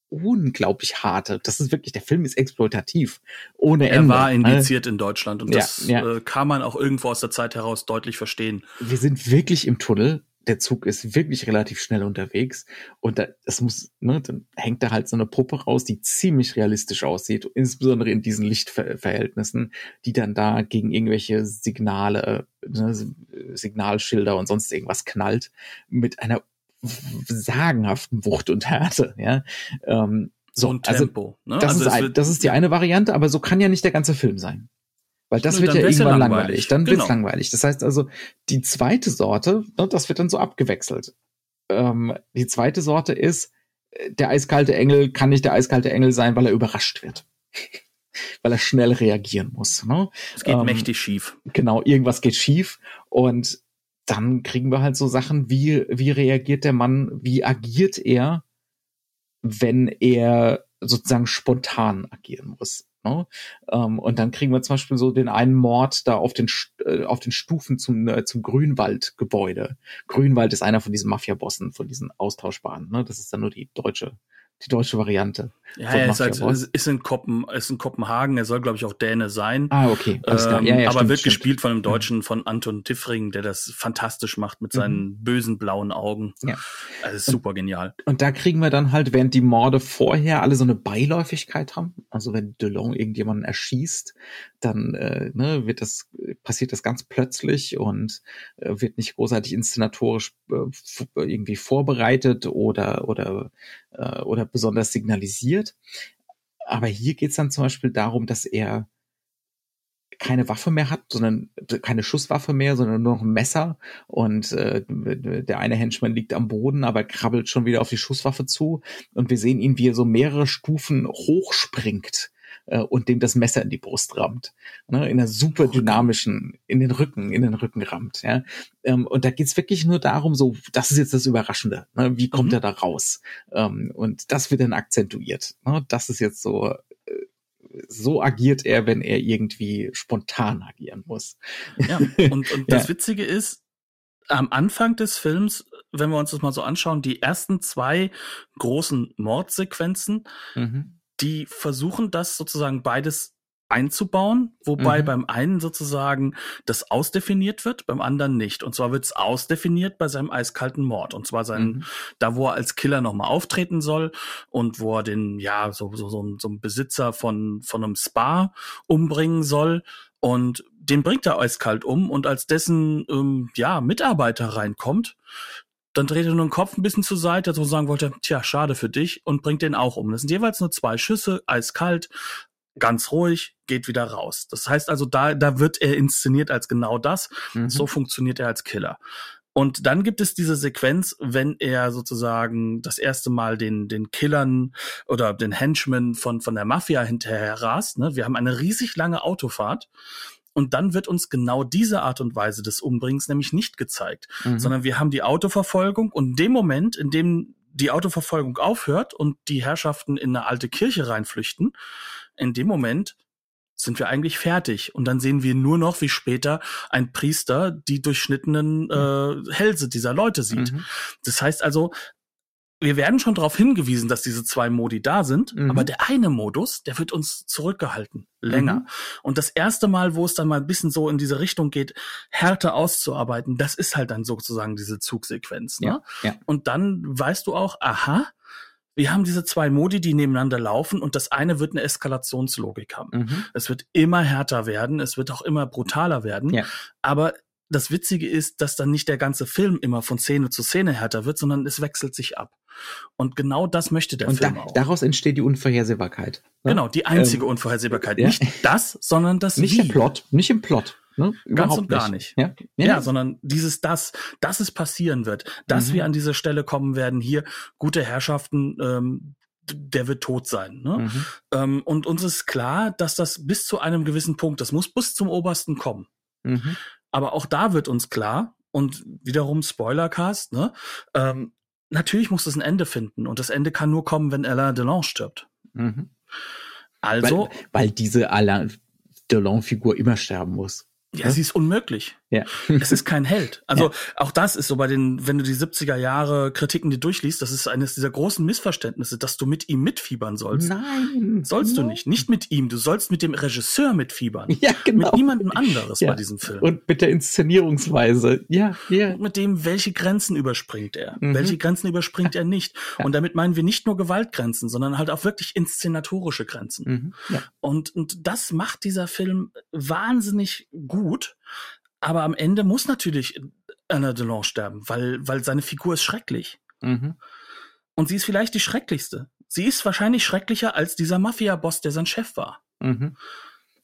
unglaublich harte. Das ist wirklich, der Film ist exploitativ. Ohne er Ende. Er war indiziert in Deutschland und ja, das ja. Äh, kann man auch irgendwo aus der Zeit heraus deutlich verstehen. Wir sind wirklich im Tunnel. Der Zug ist wirklich relativ schnell unterwegs und da, das muss, ne, dann hängt da halt so eine Puppe raus, die ziemlich realistisch aussieht, insbesondere in diesen Lichtverhältnissen, die dann da gegen irgendwelche Signale, ne, Signalschilder und sonst irgendwas knallt, mit einer sagenhaften Wucht und Härte, ja. Ähm, so, und also Tempo. Also, ne? das, also ist ein, das ist die eine Variante, aber so kann ja nicht der ganze Film sein. Weil das wird ja irgendwann langweilig. langweilig. Dann genau. wird's langweilig. Das heißt also, die zweite Sorte, ne, das wird dann so abgewechselt. Ähm, die zweite Sorte ist, äh, der eiskalte Engel kann nicht der eiskalte Engel sein, weil er überrascht wird. [LAUGHS] weil er schnell reagieren muss. Ne? Es geht ähm, mächtig schief. Genau, irgendwas geht schief und dann kriegen wir halt so Sachen, wie, wie reagiert der Mann, wie agiert er, wenn er sozusagen spontan agieren muss. Ne? Ähm, und dann kriegen wir zum Beispiel so den einen Mord da auf den, äh, auf den Stufen zum, äh, zum Grünwald-Gebäude. Grünwald ist einer von diesen Mafia-Bossen, von diesen austauschbaren. Ne? Das ist dann nur die deutsche die deutsche Variante. Ja, er ist, halt, ist, in Kopen, ist in Kopenhagen, er soll, glaube ich, auch Däne sein. Ah, okay. Ähm, ja, ja, aber stimmt, wird stimmt. gespielt von einem Deutschen, von Anton Tiffring, der das fantastisch macht mit seinen mhm. bösen blauen Augen. Ja. Also super genial. Und da kriegen wir dann halt, während die Morde vorher alle so eine Beiläufigkeit haben, also wenn Delon irgendjemanden erschießt, dann äh, ne, wird das, passiert das ganz plötzlich und äh, wird nicht großartig inszenatorisch äh, irgendwie vorbereitet oder, oder, äh, oder besonders signalisiert. Aber hier geht's dann zum Beispiel darum, dass er keine Waffe mehr hat, sondern keine Schusswaffe mehr, sondern nur noch ein Messer. Und äh, der eine Henchman liegt am Boden, aber krabbelt schon wieder auf die Schusswaffe zu. Und wir sehen ihn, wie er so mehrere Stufen hochspringt äh, und dem das Messer in die Brust rammt. Ne? In einer super dynamischen, in den Rücken, in den Rücken rammt. Ja? Ähm, und da geht's wirklich nur darum, so, das ist jetzt das Überraschende. Ne? Wie kommt mhm. er da raus? Ähm, und das wird dann akzentuiert. Ne? Das ist jetzt so äh, so agiert er, wenn er irgendwie spontan agieren muss. Ja, und, und [LAUGHS] das ja. Witzige ist, am Anfang des Films, wenn wir uns das mal so anschauen, die ersten zwei großen Mordsequenzen, mhm die versuchen das sozusagen beides einzubauen, wobei mhm. beim einen sozusagen das ausdefiniert wird, beim anderen nicht. Und zwar wird es ausdefiniert bei seinem eiskalten Mord. Und zwar sein, mhm. da wo er als Killer nochmal auftreten soll und wo er den, ja, so, so, so, so einen Besitzer von, von einem Spa umbringen soll. Und den bringt er eiskalt um und als dessen ähm, ja, Mitarbeiter reinkommt, dann dreht er nur den Kopf ein bisschen zur Seite, so sagen wollte, tja, schade für dich und bringt den auch um. Das sind jeweils nur zwei Schüsse, eiskalt, ganz ruhig, geht wieder raus. Das heißt also, da, da wird er inszeniert als genau das. Mhm. So funktioniert er als Killer. Und dann gibt es diese Sequenz, wenn er sozusagen das erste Mal den, den Killern oder den Henchmen von, von der Mafia hinterher rast. Ne? Wir haben eine riesig lange Autofahrt und dann wird uns genau diese Art und Weise des Umbringens nämlich nicht gezeigt, mhm. sondern wir haben die Autoverfolgung und in dem Moment, in dem die Autoverfolgung aufhört und die Herrschaften in eine alte Kirche reinflüchten, in dem Moment sind wir eigentlich fertig. Und dann sehen wir nur noch, wie später ein Priester die durchschnittenen äh, Hälse dieser Leute sieht. Mhm. Das heißt also, wir werden schon darauf hingewiesen, dass diese zwei Modi da sind, mhm. aber der eine Modus, der wird uns zurückgehalten, länger. Mhm. Und das erste Mal, wo es dann mal ein bisschen so in diese Richtung geht, härter auszuarbeiten, das ist halt dann sozusagen diese Zugsequenz. Ne? Ja, ja. Und dann weißt du auch, aha, wir haben diese zwei Modi, die nebeneinander laufen und das eine wird eine Eskalationslogik haben. Mhm. Es wird immer härter werden, es wird auch immer brutaler werden, ja. aber das Witzige ist, dass dann nicht der ganze Film immer von Szene zu Szene härter wird, sondern es wechselt sich ab. Und genau das möchte der und Film da, auch. Daraus entsteht die Unvorhersehbarkeit. Ne? Genau, die einzige ähm, Unvorhersehbarkeit. Ja? Nicht das, sondern das Nicht Wie. der Plot, nicht im Plot. Ne? Ganz und gar nicht. Ja? Ja, ja, sondern dieses das, dass es passieren wird, dass mhm. wir an diese Stelle kommen werden, hier gute Herrschaften, ähm, der wird tot sein. Ne? Mhm. Ähm, und uns ist klar, dass das bis zu einem gewissen Punkt, das muss bis zum obersten kommen. Mhm. Aber auch da wird uns klar, und wiederum Spoilercast, ne? Ähm, natürlich muss es ein Ende finden und das Ende kann nur kommen, wenn Alain Delon stirbt. Mhm. Also. Weil, weil diese Alain Delon-Figur immer sterben muss. Ja, sie ist unmöglich. Ja. es ist kein Held. [LAUGHS] Also ja. auch das ist so bei den, wenn du die 70er Jahre Kritiken dir durchliest, das ist eines dieser großen Missverständnisse, dass du mit ihm mitfiebern sollst. Nein. Sollst du nicht. Nicht mit ihm. Du sollst mit dem Regisseur mitfiebern. Ja, genau. Mit niemandem anderes ja. bei diesem Film. Und mit der Inszenierungsweise. Ja, ja. Und mit dem, welche Grenzen überspringt er? Mhm. Welche Grenzen überspringt er nicht? Ja. Und damit meinen wir nicht nur Gewaltgrenzen, sondern halt auch wirklich inszenatorische Grenzen. Mhm. Ja. Und, und das macht dieser Film wahnsinnig gut. Aber am Ende muss natürlich Anna Delon sterben, weil, weil seine Figur ist schrecklich. Mhm. Und sie ist vielleicht die schrecklichste. Sie ist wahrscheinlich schrecklicher als dieser Mafia-Boss, der sein Chef war. Mhm.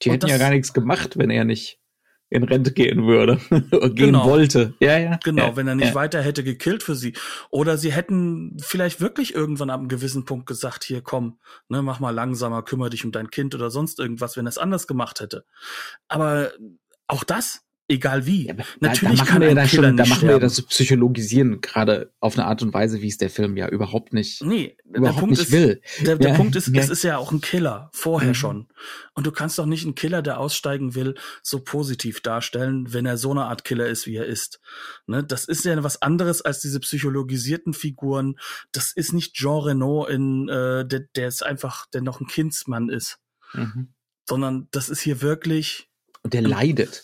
Die Und hätten ja gar nichts gemacht, wenn er nicht in Rente gehen würde [LAUGHS] oder gehen genau. wollte. Ja, ja. Genau, ja, wenn er nicht ja. weiter hätte gekillt für sie. Oder sie hätten vielleicht wirklich irgendwann ab einem gewissen Punkt gesagt, hier komm, ne, mach mal langsamer, kümmere dich um dein Kind oder sonst irgendwas, wenn er es anders gemacht hätte. Aber auch das Egal wie. Ja, Natürlich da, da machen wir ja schon, da machen wir das Psychologisieren gerade auf eine Art und Weise, wie es der Film ja überhaupt nicht, nee, überhaupt der Punkt nicht ist, will. Der, der ja, Punkt ist, ja. es ist ja auch ein Killer vorher mhm. schon. Und du kannst doch nicht einen Killer, der aussteigen will, so positiv darstellen, wenn er so eine Art Killer ist, wie er ist. Ne? Das ist ja was anderes als diese psychologisierten Figuren. Das ist nicht Jean Reno in, äh, der, der ist einfach, der noch ein Kindsmann ist. Mhm. Sondern das ist hier wirklich. Und der leidet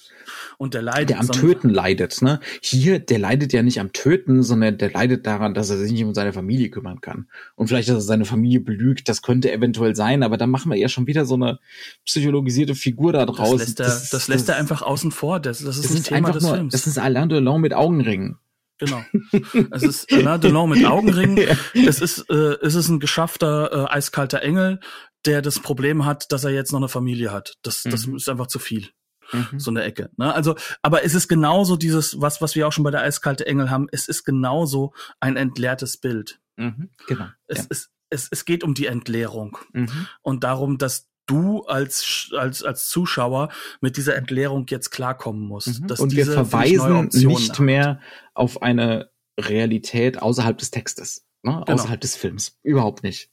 und der leidet. Der am Töten leidet, ne? Hier, der leidet ja nicht am Töten, sondern der leidet daran, dass er sich nicht um seine Familie kümmern kann. Und vielleicht, dass er seine Familie belügt, das könnte eventuell sein, aber dann machen wir ja schon wieder so eine psychologisierte Figur da draus. Das lässt er, das, das lässt das, er einfach außen vor. Das, das ist das, ist Thema des nur, Films. Das ist Alain Delon mit Augenringen. Genau. [LAUGHS] Es ist Alain Delon mit Augenringen. Es ist, äh, es ist ein geschaffter, äh, eiskalter Engel, der das Problem hat, dass er jetzt noch eine Familie hat. Das, das mhm. ist einfach zu viel mhm. so eine Ecke. Ne? Also, aber es ist genauso dieses, was, was wir auch schon bei der Eiskalte Engel haben, es ist genauso ein entleertes Bild. Mhm. Genau. Es, ja. es, es, es geht um die Entleerung mhm. und darum, dass du als, als, als Zuschauer mit dieser Entleerung jetzt klarkommen musst. Mhm. und wir verweisen nicht hat. mehr auf eine Realität außerhalb des Textes, ne? Genau. außerhalb des Films. Überhaupt nicht.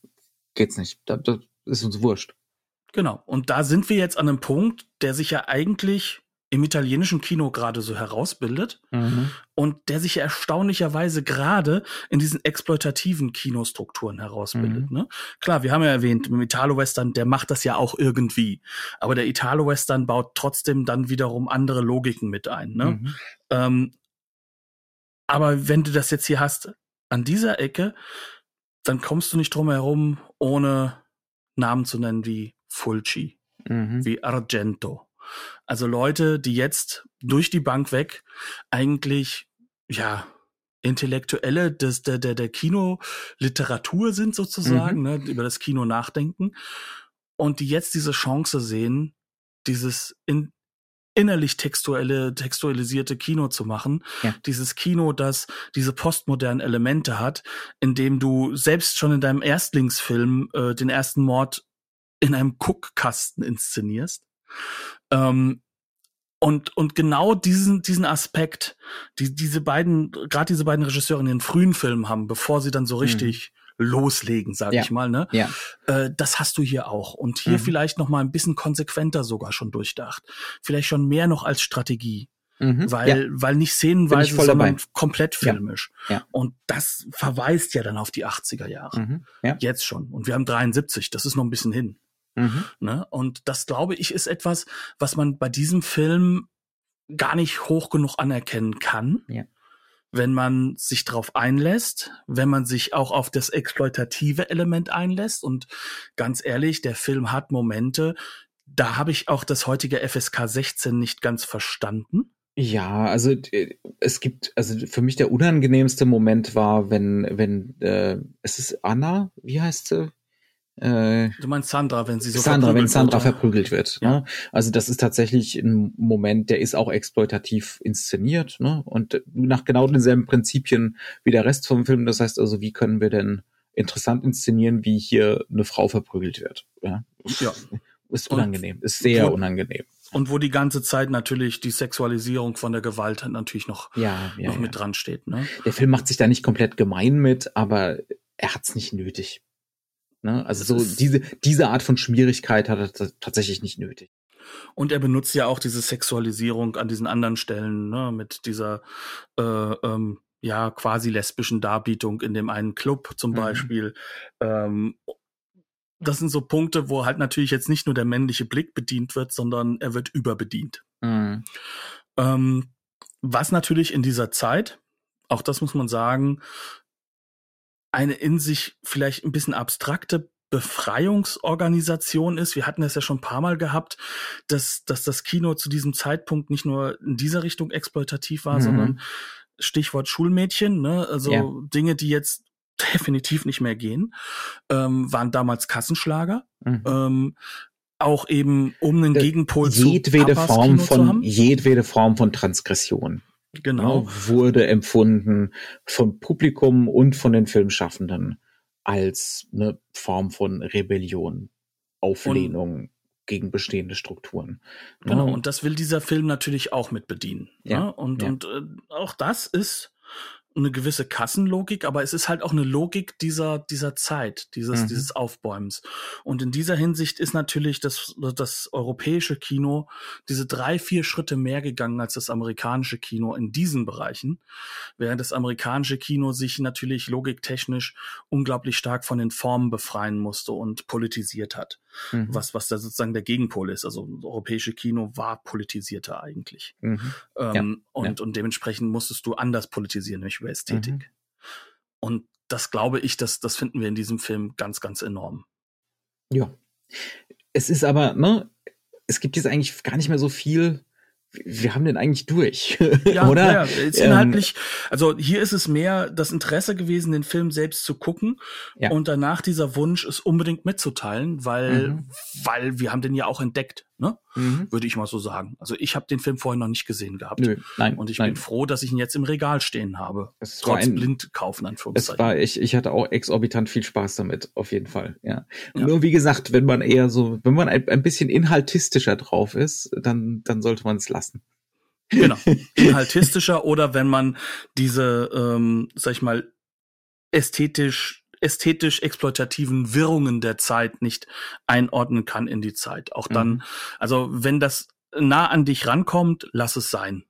Geht's nicht. Das, das ist uns wurscht. Genau. Und da sind wir jetzt an einem Punkt, der sich ja eigentlich im italienischen Kino gerade so herausbildet mhm. und der sich ja erstaunlicherweise gerade in diesen exploitativen Kinostrukturen herausbildet. Mhm. Ne? Klar, wir haben ja erwähnt, im Italo-Western, der macht das ja auch irgendwie. Aber der Italo-Western baut trotzdem dann wiederum andere Logiken mit ein. Ne? Mhm. Ähm, aber wenn du das jetzt hier hast, an dieser Ecke, dann kommst du nicht drum herum, ohne Namen zu nennen wie Fulci, mhm. wie Argento. Also Leute, die jetzt durch die Bank weg eigentlich, ja, Intellektuelle des, der, der, der Kinoliteratur sind sozusagen, mhm. ne, über das Kino nachdenken und die jetzt diese Chance sehen, dieses in, innerlich textuelle, textualisierte Kino zu machen. Ja. Dieses Kino, das diese postmodernen Elemente hat, in dem du selbst schon in deinem Erstlingsfilm äh, den ersten Mord in einem Guckkasten inszenierst. Ähm, und, und genau diesen, diesen Aspekt, die diese beiden, gerade diese beiden Regisseure in den frühen Filmen haben, bevor sie dann so mhm. richtig mhm. loslegen, sage ja. ich mal, ne? Ja. Äh, das hast du hier auch. Und hier mhm. vielleicht noch mal ein bisschen konsequenter sogar schon durchdacht. Vielleicht schon mehr noch als Strategie. Mhm, weil, ja. weil nicht szenenweise, sondern dabei. komplett filmisch. Ja, ja. Und das verweist ja dann auf die 80er Jahre. Mhm. Jetzt schon. Und wir haben 73, das ist noch ein bisschen hin. Mhm. Ne? Und das, glaube ich, ist etwas, was man bei diesem Film gar nicht hoch genug anerkennen kann. Ja. Wenn man sich darauf einlässt, wenn man sich auch auf das exploitative Element einlässt. Und ganz ehrlich, der Film hat Momente, da habe ich auch das heutige FSK 16 nicht ganz verstanden. Ja, also äh, es gibt, also für mich der unangenehmste Moment war, wenn, wenn, äh, es ist Anna, wie heißt sie? Äh, du meinst Sandra, wenn sie so Sandra, wenn Sandra wird, verprügelt wird. Ja. Ne? Also das ist tatsächlich ein Moment, der ist auch exploitativ inszeniert ne? und nach genau denselben Prinzipien wie der Rest vom Film. Das heißt also, wie können wir denn interessant inszenieren, wie hier eine Frau verprügelt wird? Ja. ja. Ist unangenehm, ist sehr und, unangenehm. Und wo die ganze Zeit natürlich die Sexualisierung von der Gewalt natürlich noch, ja, ja, noch mit dran steht. Ne? Der Film macht sich da nicht komplett gemein mit, aber er hat's nicht nötig. Ne? Also so diese, diese Art von Schmierigkeit hat er tatsächlich nicht nötig. Und er benutzt ja auch diese Sexualisierung an diesen anderen Stellen, ne, mit dieser äh, ähm, ja quasi lesbischen Darbietung in dem einen Club zum Mhm. Beispiel. Ähm, das sind so Punkte, wo halt natürlich jetzt nicht nur der männliche Blick bedient wird, sondern er wird überbedient. Mhm. Ähm, was natürlich in dieser Zeit, auch das muss man sagen, eine in sich vielleicht ein bisschen abstrakte Befreiungsorganisation ist. Wir hatten das ja schon ein paar Mal gehabt, dass, dass das Kino zu diesem Zeitpunkt nicht nur in dieser Richtung exploitativ war, Mhm. sondern Stichwort Schulmädchen, ne? also Ja. Dinge, die jetzt definitiv nicht mehr gehen, ähm, waren damals Kassenschlager. Mhm. Ähm, auch eben, um einen Äh, Gegenpol zu jedwede Papas Form Kino zu von haben. jedwede Form von Transgression Genau. ne, wurde empfunden vom Publikum und von den Filmschaffenden als eine Form von Rebellion, Auflehnung gegen bestehende Strukturen. Genau, Ne? und das will dieser Film natürlich auch mit bedienen. Ja, Ne? Und, ja. und äh, auch das ist eine gewisse Kassenlogik, aber es ist halt auch eine Logik dieser, dieser Zeit, dieses, Mhm. dieses Aufbäumens. Und in dieser Hinsicht ist natürlich das, das europäische Kino diese drei, vier Schritte mehr gegangen als das amerikanische Kino in diesen Bereichen, während das amerikanische Kino sich natürlich logiktechnisch unglaublich stark von den Formen befreien musste und politisiert hat Mhm. was, was da sozusagen der Gegenpol ist. Also das europäische Kino war politisierter eigentlich. Mhm. Ähm, und, und dementsprechend musstest du anders politisieren, nämlich über Ästhetik. Mhm. Und das glaube ich, das, das finden wir in diesem Film ganz, ganz enorm. Ja. Es ist aber, ne, es gibt jetzt eigentlich gar nicht mehr so viel. Wir haben den eigentlich durch, [LAUGHS] Ja, oder? Ja, ist Ähm, inhaltlich, also hier ist es mehr das Interesse gewesen, den Film selbst zu gucken Ja. und danach dieser Wunsch, es unbedingt mitzuteilen, weil, Mhm. weil wir haben den ja auch entdeckt, ne? Mhm. Würde ich mal so sagen. Also ich habe den Film vorher noch nicht gesehen gehabt. Nö, nein. Und ich nein. bin froh, dass ich ihn jetzt im Regal stehen habe. Es war Trotz ein- blind kaufen, Es Anführungszeichen. war, ich, ich hatte auch exorbitant viel Spaß damit, auf jeden Fall, ja. Ja. Nur wie gesagt, wenn man eher so, wenn man ein, ein bisschen inhaltistischer drauf ist, dann, dann sollte man es lassen. Genau. [LAUGHS] Inhaltistischer oder wenn man diese, ähm, sag ich mal, ästhetisch, ästhetisch exploitativen Wirrungen der Zeit nicht einordnen kann in die Zeit. Auch dann, Mhm. also wenn das nah an dich rankommt, lass es sein.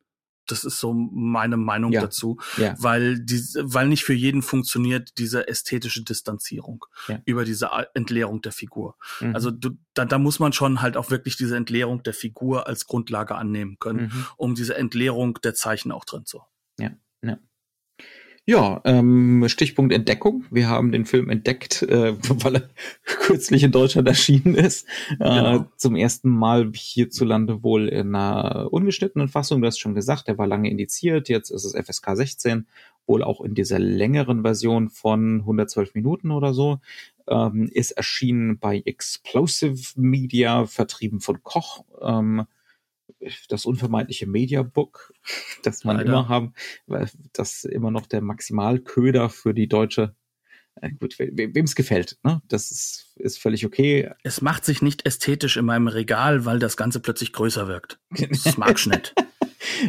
Das ist so meine Meinung Ja. dazu, Ja. weil die, weil nicht für jeden funktioniert diese ästhetische Distanzierung Ja. über diese Entleerung der Figur. Mhm. Also du, da, da muss man schon halt auch wirklich diese Entleerung der Figur als Grundlage annehmen können, Mhm. um diese Entleerung der Zeichen auch drin zu. Ja, ähm, Stichpunkt Entdeckung. Wir haben den Film entdeckt, äh, [LAUGHS] weil er [LAUGHS] kürzlich in Deutschland erschienen ist. Äh, Genau. zum ersten Mal hierzulande wohl in einer ungeschnittenen Fassung. Du hast schon gesagt, der war lange indiziert. Jetzt ist es FSK 16, wohl auch in dieser längeren Version von 112 Minuten oder so. Ähm, ist erschienen bei Explosive Media, vertrieben von Koch. Ähm, das unvermeidliche Mediabook, [LAUGHS] das man Leider. immer haben, weil das immer noch der Maximalköder für die deutsche, äh, gut, we- wem es gefällt, ne? Das ist, ist völlig okay. Es macht sich nicht ästhetisch in meinem Regal, weil das Ganze plötzlich größer wirkt. Das mag ich nicht.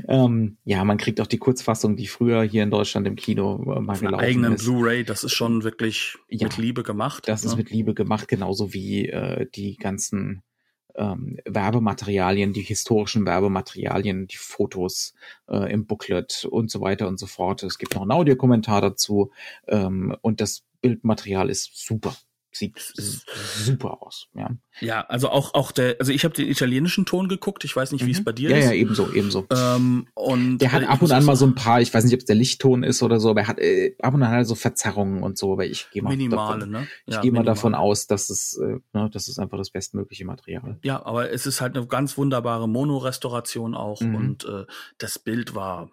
ähm, ja, man kriegt auch die Kurzfassung, die früher hier in Deutschland im Kino äh, mal Auf gelaufen eigenen ist. Blu-ray, das ist schon wirklich Ja. mit Liebe gemacht. Das ist ne? mit Liebe gemacht, genauso wie äh, die ganzen ähm, Werbematerialien, die historischen Werbematerialien, die Fotos äh, im Booklet und so weiter und so fort. Es gibt noch einen Audiokommentar dazu ähm, und das Bildmaterial ist super. Sieht super aus. Ja, Ja, also auch auch der, also ich habe den italienischen Ton geguckt. Ich weiß nicht, wie es Mhm. bei dir ja, ist. ja, ebenso, ebenso. Ähm, und Der hat äh, ab und an mal so ein paar, ich weiß nicht, ob es der Lichtton ist oder so, aber er hat äh, ab und an halt so Verzerrungen und so, aber ich gehe mal minimale, davon, ne? ich Ja, gehe mal davon aus, dass es, äh, ne, das ist einfach das bestmögliche Material. Ja, aber es ist halt eine ganz wunderbare Mono-Restauration auch Mhm. und äh, das Bild war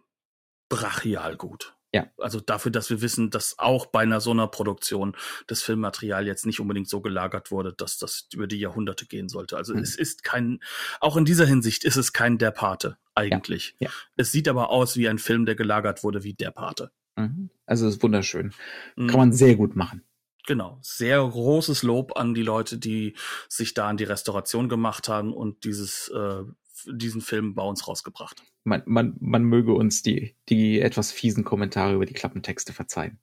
brachial gut. Ja. Also dafür, dass wir wissen, dass auch bei einer so einer Produktion das Filmmaterial jetzt nicht unbedingt so gelagert wurde, dass das über die Jahrhunderte gehen sollte. Also Mhm. es ist kein, auch in dieser Hinsicht ist es kein Der Pate eigentlich. Ja. Es sieht aber aus wie ein Film, der gelagert wurde wie Der Pate. Mhm. Also es ist wunderschön. Mhm. Kann man sehr gut machen. Genau. Sehr großes Lob an die Leute, die sich da an die Restauration gemacht haben und dieses äh, diesen Film bei uns rausgebracht. Man, man, man möge uns die, die etwas fiesen Kommentare über die Klappentexte verzeihen.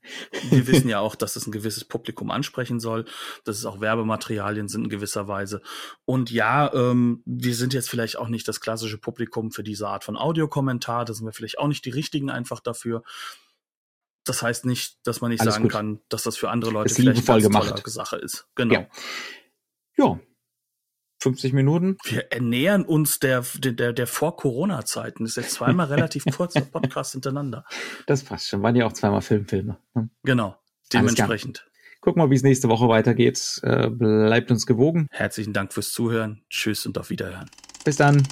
Wir wissen [LAUGHS] ja auch, dass es ein gewisses Publikum ansprechen soll, dass es auch Werbematerialien sind in gewisser Weise. Und ja, ähm, wir sind jetzt vielleicht auch nicht das klassische Publikum für diese Art von Audiokommentar, da sind wir vielleicht auch nicht die richtigen einfach dafür. Das heißt nicht, dass man nicht Alles sagen gut. kann, dass das für andere Leute das vielleicht eine tolle Sache ist. Genau. Ja. ja. 50 Minuten. Wir ernähren uns der, der, der Vor-Corona-Zeiten. Das ist jetzt zweimal relativ [LAUGHS] kurzer Podcast hintereinander. Das passt schon. Waren ja auch zweimal Filmfilme. Ne? Genau. Dementsprechend. Gucken wir, wie es nächste Woche weitergeht. Äh, bleibt uns gewogen. Herzlichen Dank fürs Zuhören. Tschüss und auf Wiederhören. Bis dann.